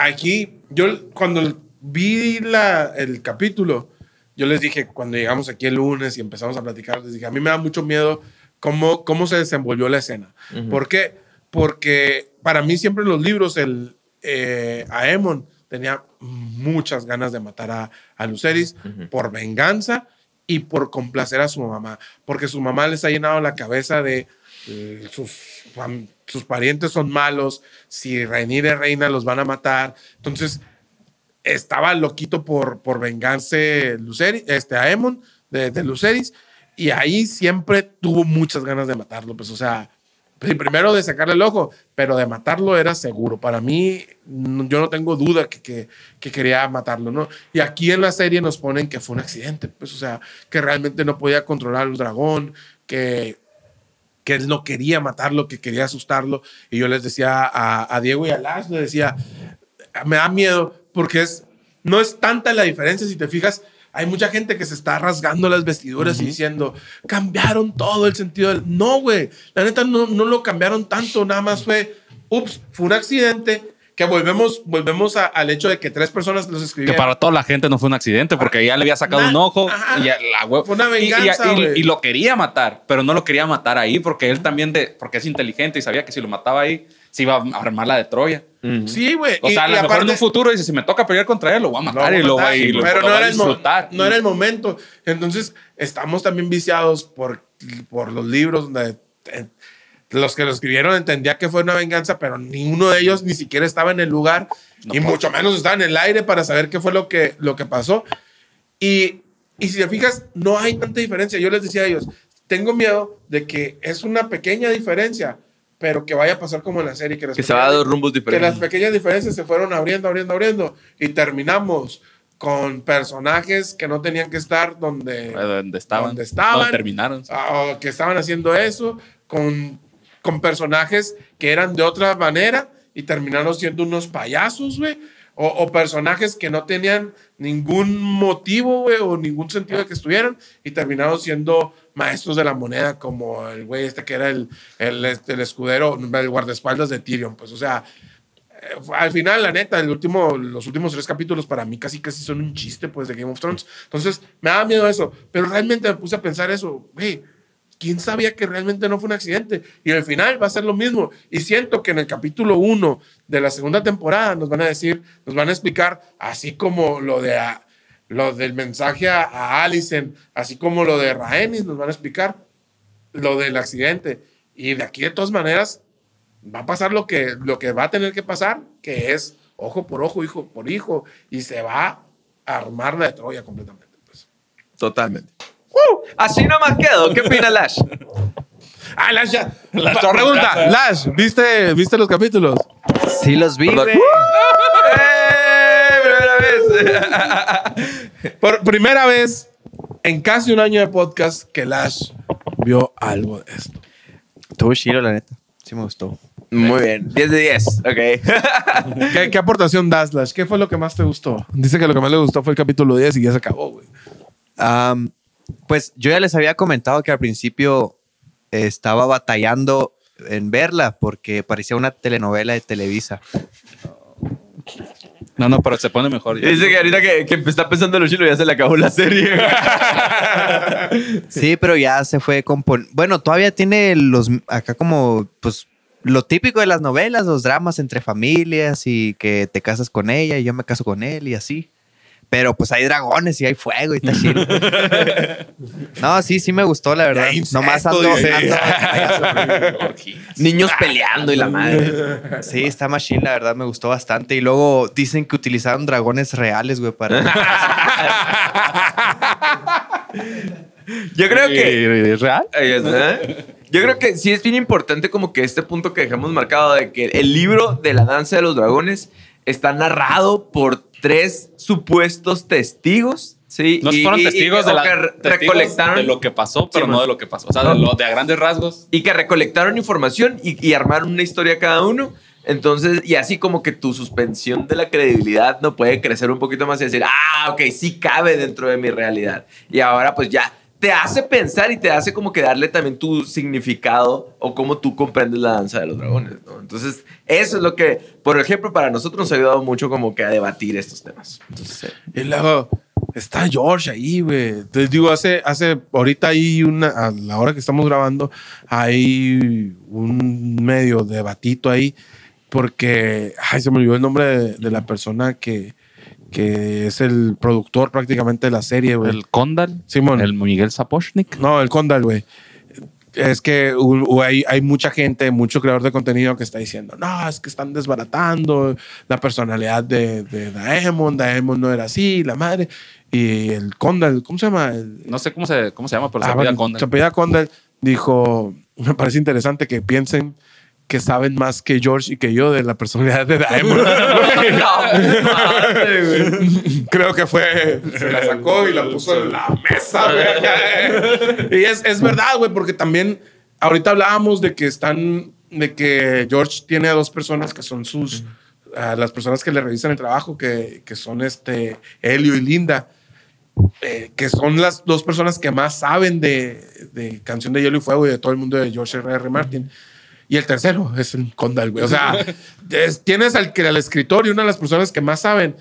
Aquí, yo cuando vi la, el capítulo, yo les dije, cuando llegamos aquí el lunes y empezamos a platicar, les dije, a mí me da mucho miedo cómo, cómo se desenvolvió la escena. ¿Por qué? Porque para mí siempre en los libros, el, eh, Aemon tenía muchas ganas de matar a, a Luceris por venganza y por complacer a su mamá, porque su mamá les ha llenado la cabeza de eh, sus, sus parientes son malos, si Rhaenyra y Reina los van a matar. Entonces, estaba loquito por, por vengarse Luceris, este, Aemon de, de Luceris, y ahí siempre tuvo muchas ganas de matarlo, pues, o sea, pri- primero de sacarle el ojo, pero de matarlo era seguro. Para mí, yo no tengo duda que, que, que quería matarlo, ¿no? Y aquí en la serie nos ponen que fue un accidente, pues, o sea, que realmente no podía controlar el dragón, que que él no quería matarlo, que quería asustarlo. Y yo les decía a, a Diego y a Lash, le decía, me da miedo porque es, no es tanta la diferencia, si te fijas, hay mucha gente que se está rasgando las vestiduras y diciendo, cambiaron todo el sentido del... No, güey, la neta no, no lo cambiaron tanto, nada más fue, ups, fue un accidente, que volvemos, volvemos a- al hecho de que tres personas los Que escribieron. para toda la gente no fue un accidente porque ya le había sacado un ojo Ajá. y, la Fue una y- venganza, y- lo quería matar, pero no lo quería matar ahí porque él también de porque es inteligente y sabía que si lo mataba ahí se iba a armar la de Troya. Sí, güey. O y- sea, a lo mejor en un futuro dice si me toca pelear contra él lo voy a Lo matar y a lo matar, voy y lo- pero lo no a era, disfrutar. no era el momento. Entonces, estamos también viciados por, por los libros donde eh, los que lo escribieron entendía que fue una venganza, pero ninguno de ellos ni siquiera estaba en el lugar y mucho menos estaba en el aire para saber qué fue lo que, lo que pasó. Y, y si te fijas, no hay tanta diferencia. Yo les decía a ellos, tengo miedo de que es una pequeña diferencia, pero que vaya a pasar como en la serie. Que, las Que se va a dos rumbos que las diferentes. pequeñas diferencias se fueron abriendo, abriendo, abriendo y terminamos con personajes que no tenían que estar donde, Eh, donde estaban, donde estaban, donde terminaron. ah, o que estaban haciendo eso, con, con personajes que eran de otra manera y terminaron siendo unos payasos, güey. O, o personajes que no tenían ningún motivo, güey, o ningún sentido de que estuvieran y terminaron siendo maestros de la moneda, como el güey este que era el, el, este, el escudero, el guardaespaldas de Tyrion. Pues, o sea, eh, al final, la neta, el último, los últimos tres capítulos para mí casi casi son un chiste, pues, de Game of Thrones. Entonces, me daba miedo eso. Pero realmente me puse a pensar eso, güey, ¿quién sabía que realmente no fue un accidente? Y al final va a ser lo mismo. Y siento que en el capítulo 1 de la segunda temporada nos van a decir, nos van a explicar, así como lo de... a- lo del mensaje a, a Alicent, así como lo de Rhaenys, nos van a explicar lo del accidente. Y de aquí, de todas maneras, va a pasar lo que, lo que va a tener que pasar, que es ojo por ojo, hijo por hijo, y se va a armar la de Troya completamente. pues. Totalmente. Así nomás quedó. ¿Qué opina Lash? Ah, Lash, ya. Lash, pregunta. Lash, ¿viste, ¿viste los capítulos? Sí los vi, güey. ¡Eh! Primera vez. Por primera vez en casi un año de podcast que Lash vio algo de esto. Estuvo chido, la neta. Sí me gustó. Muy bien. 10 de 10. Ok. ¿Qué, qué aportación das, Lash? ¿Qué fue lo que más te gustó? Dice que lo que más le gustó fue el capítulo 10 y ya se acabó, güey. Am, pues yo ya les había comentado que al principio eh, estaba batallando en verla porque parecía una telenovela de Televisa. No, no, pero se pone mejor. Dice que ahorita que, que está pensando en lo chilo ya se le acabó la serie. Sí, pero ya se fue compon... Bueno, todavía tiene los acá como pues lo típico de las novelas, los dramas entre familias y que te casas con ella y yo me caso con él y así. Pero pues hay dragones y hay fuego y está chido. No, sí, sí me gustó, la verdad. Nomás ando, dice. ando- Niños peleando y la madre. Sí, está más chill, la verdad, me gustó bastante. Y luego dicen que utilizaron dragones reales, güey, para... Yo creo que. ¿Es real? Yo creo que sí es bien importante como que este punto que dejamos marcado de que el libro de la danza de los dragones está narrado por tres supuestos testigos, ¿sí? No Y- fueron y- testigos, de, la- que re- testigos recolectaron de lo que pasó, pero Sí, no de lo que pasó. O sea, de, lo, de a grandes rasgos. y que recolectaron información y, y armaron una historia cada uno. Entonces, y así como que tu suspensión de la credibilidad no puede crecer un poquito más y decir, ah, ok, sí cabe dentro de mi realidad. Y ahora pues ya te hace pensar y te hace como que darle también tu significado o cómo tú comprendes la danza de los dragones. Entonces, eso es lo que, por ejemplo, para nosotros nos ha ayudado mucho como que a debatir estos temas. Entonces, eh, Y luego está George ahí, güey. Entonces digo, hace, hace, ahorita hay una, a la hora que estamos grabando, hay un medio debatito ahí, porque, ay, se me olvidó el nombre de la persona que, que es el productor prácticamente de la serie, güey. El Condal. Simón. El Miguel Sapochnik. No, el Condal, güey. Es que hay, hay mucha gente, mucho creador de contenido que está diciendo, no, es que están desbaratando la personalidad de, de Daemon, Daemon no era así, la madre. Y el Condal, ¿cómo se llama? El, No sé cómo se, cómo se llama, pero Ah, se apellida Condal. se apellida Condal dijo, me parece interesante que piensen que saben más que George y que yo de la personalidad de Daemon. Creo que fue. Se la sacó y la puso en la mesa, güey. Y es, es verdad, güey, porque también ahorita hablábamos de que están. De que George tiene a dos personas que son sus. a las personas que le revisan el trabajo, que, que son este Helio y Linda. eh, que son las dos personas que más saben de, de Canción de Hielo y Fuego y de todo el mundo de George R. R. Martin. Y el tercero es el Condal, güey. O sea, es- tienes al, al escritor y una de las personas que más saben.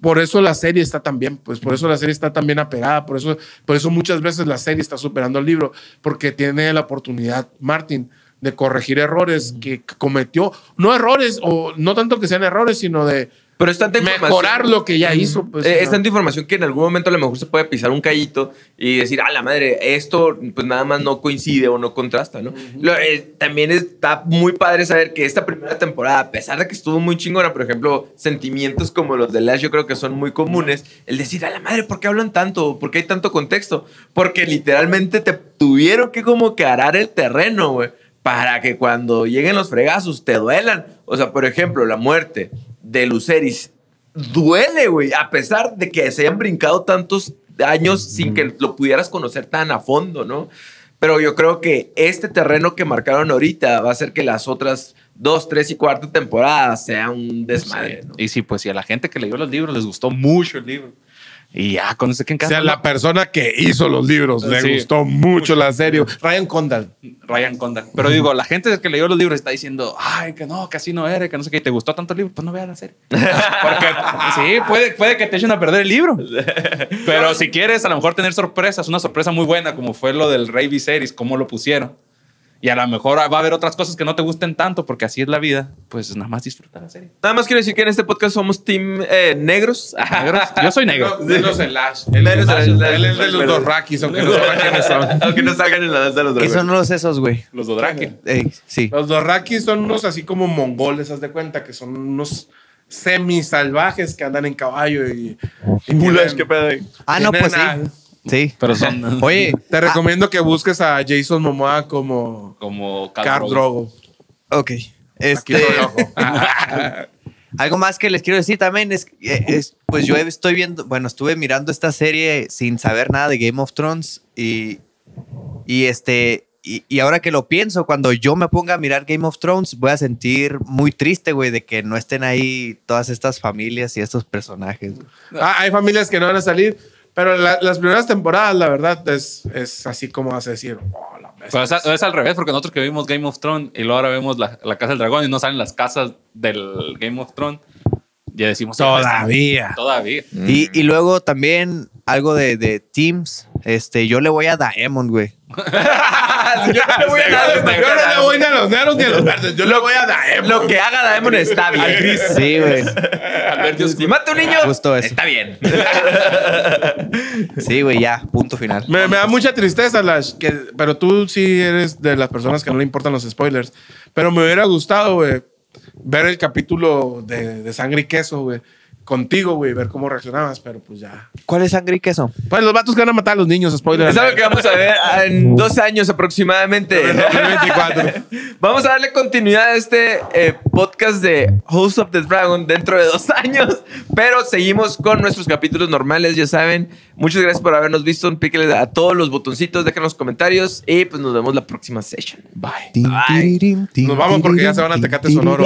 Por eso la serie está tan bien, pues por eso la serie está tan bien apegada, por eso, por eso muchas veces la serie está superando el libro, porque tiene la oportunidad, Martin, de corregir errores que cometió, no errores, o no tanto que sean errores, sino de pero es tanta información. mejorar lo que ya hizo. Pues, Eh, es tanta información que en algún momento a lo mejor se puede pisar un callito y decir, ah, la madre, esto pues nada más no coincide o no contrasta, ¿no? Lo- eh, también está muy padre saber que esta primera temporada, a pesar de que estuvo muy chingona, por ejemplo, sentimientos como los de Lash yo creo que son muy comunes, el decir, a la madre, ¿por qué hablan tanto? ¿Por qué hay tanto contexto? Porque literalmente te tuvieron que como que arar el terreno, güey. Para que cuando lleguen los fregazos te duelan. O sea, por ejemplo, la muerte de Luceris duele, güey, a pesar de que se hayan brincado tantos años sin que lo pudieras conocer tan a fondo, ¿no? Pero yo creo que este terreno que marcaron ahorita va a hacer que las otras dos, tres y cuarta temporadas sea un desmadre, ¿no? Y sí, pues si a la gente que leyó los libros les gustó mucho el libro. Y ya, con eso que en O sea, la persona que hizo los libros le Sí. gustó mucho la serie. Ryan Condal. Ryan Condal. Pero digo, la gente que leyó los libros está diciendo, ay, que no, que así no era, que no sé qué, y te gustó tanto el libro, pues no veas la serie. Porque sí, puede, puede que te echen a perder el libro. Pero si quieres a lo mejor tener sorpresas, una sorpresa muy buena, como fue lo del Rey Viserys, cómo lo pusieron. Y a lo mejor va a haber otras cosas que no te gusten tanto, porque así es la vida. Pues nada más disfruta la serie. Nada más quiero decir que en este podcast somos team eh, negros. Negros. Yo soy negro. Menos el Ash. Él es, el- él es de los dos Rakis, aunque no sepa quiénes son. Aunque no salgan en la danza de los ¿Qué dragones. son los esos, güey? Los Dothraki. Ey, sí. Los Dorrakis son unos así como mongoles, haz de cuenta, que son unos semi-salvajes que andan en caballo y... y tienen- qué pedo. Ah, no, pues sí. Sí. Pero son Oye, Te recomiendo que busques a Jason Momoa como como Khal Drogo. ok. Este, algo más que les quiero decir también es, eh, es, pues yo estoy viendo, bueno, estuve mirando esta serie sin saber nada de Game of Thrones y, y este, y, y ahora que lo pienso, cuando yo me ponga a mirar Game of Thrones, voy a sentir muy triste, güey, de que no estén ahí todas estas familias y estos personajes. Ah, hay familias que no van a salir, pero la- las primeras temporadas, la verdad, es, es así como vas a decir, oh, la bestia. Pero es, al- es al revés, porque nosotros que vimos Game of Thrones y luego ahora vemos la, la Casa del Dragón y no salen las casas del Game of Thrones, ya decimos... Todavía. Todavía. Y, y luego también algo de, de Teams, este, yo le voy a Daemon, güey. yo no le voy a dar Yo no le voy ni a los negros ni a los verdes, yo le voy a Daemon. Lo que haga Daemon está bien. Sí, güey. Si mata un niño, Justo eso. está bien. Sí, güey, ya, punto final. Me, me da mucha tristeza, Lash, que, pero tú sí eres de las personas que no le importan los spoilers. Pero me hubiera gustado, güey, ver el capítulo de, de Sangre y Queso, güey, contigo, güey, ver cómo reaccionabas, pero pues ya. ¿Cuál es sangre y queso? Pues los vatos que van a matar a los niños, spoiler. Es algo que vamos a ver en dos años aproximadamente. 2024. Vamos a darle continuidad a este eh, podcast de Host of the Dragon dentro de dos años, pero seguimos con nuestros capítulos normales, ya saben. Muchas gracias por habernos visto. Píquenle a todos los botoncitos, déjenos comentarios y pues nos vemos la próxima session. Bye. Nos vamos porque ya se van a Tecate Sonoro.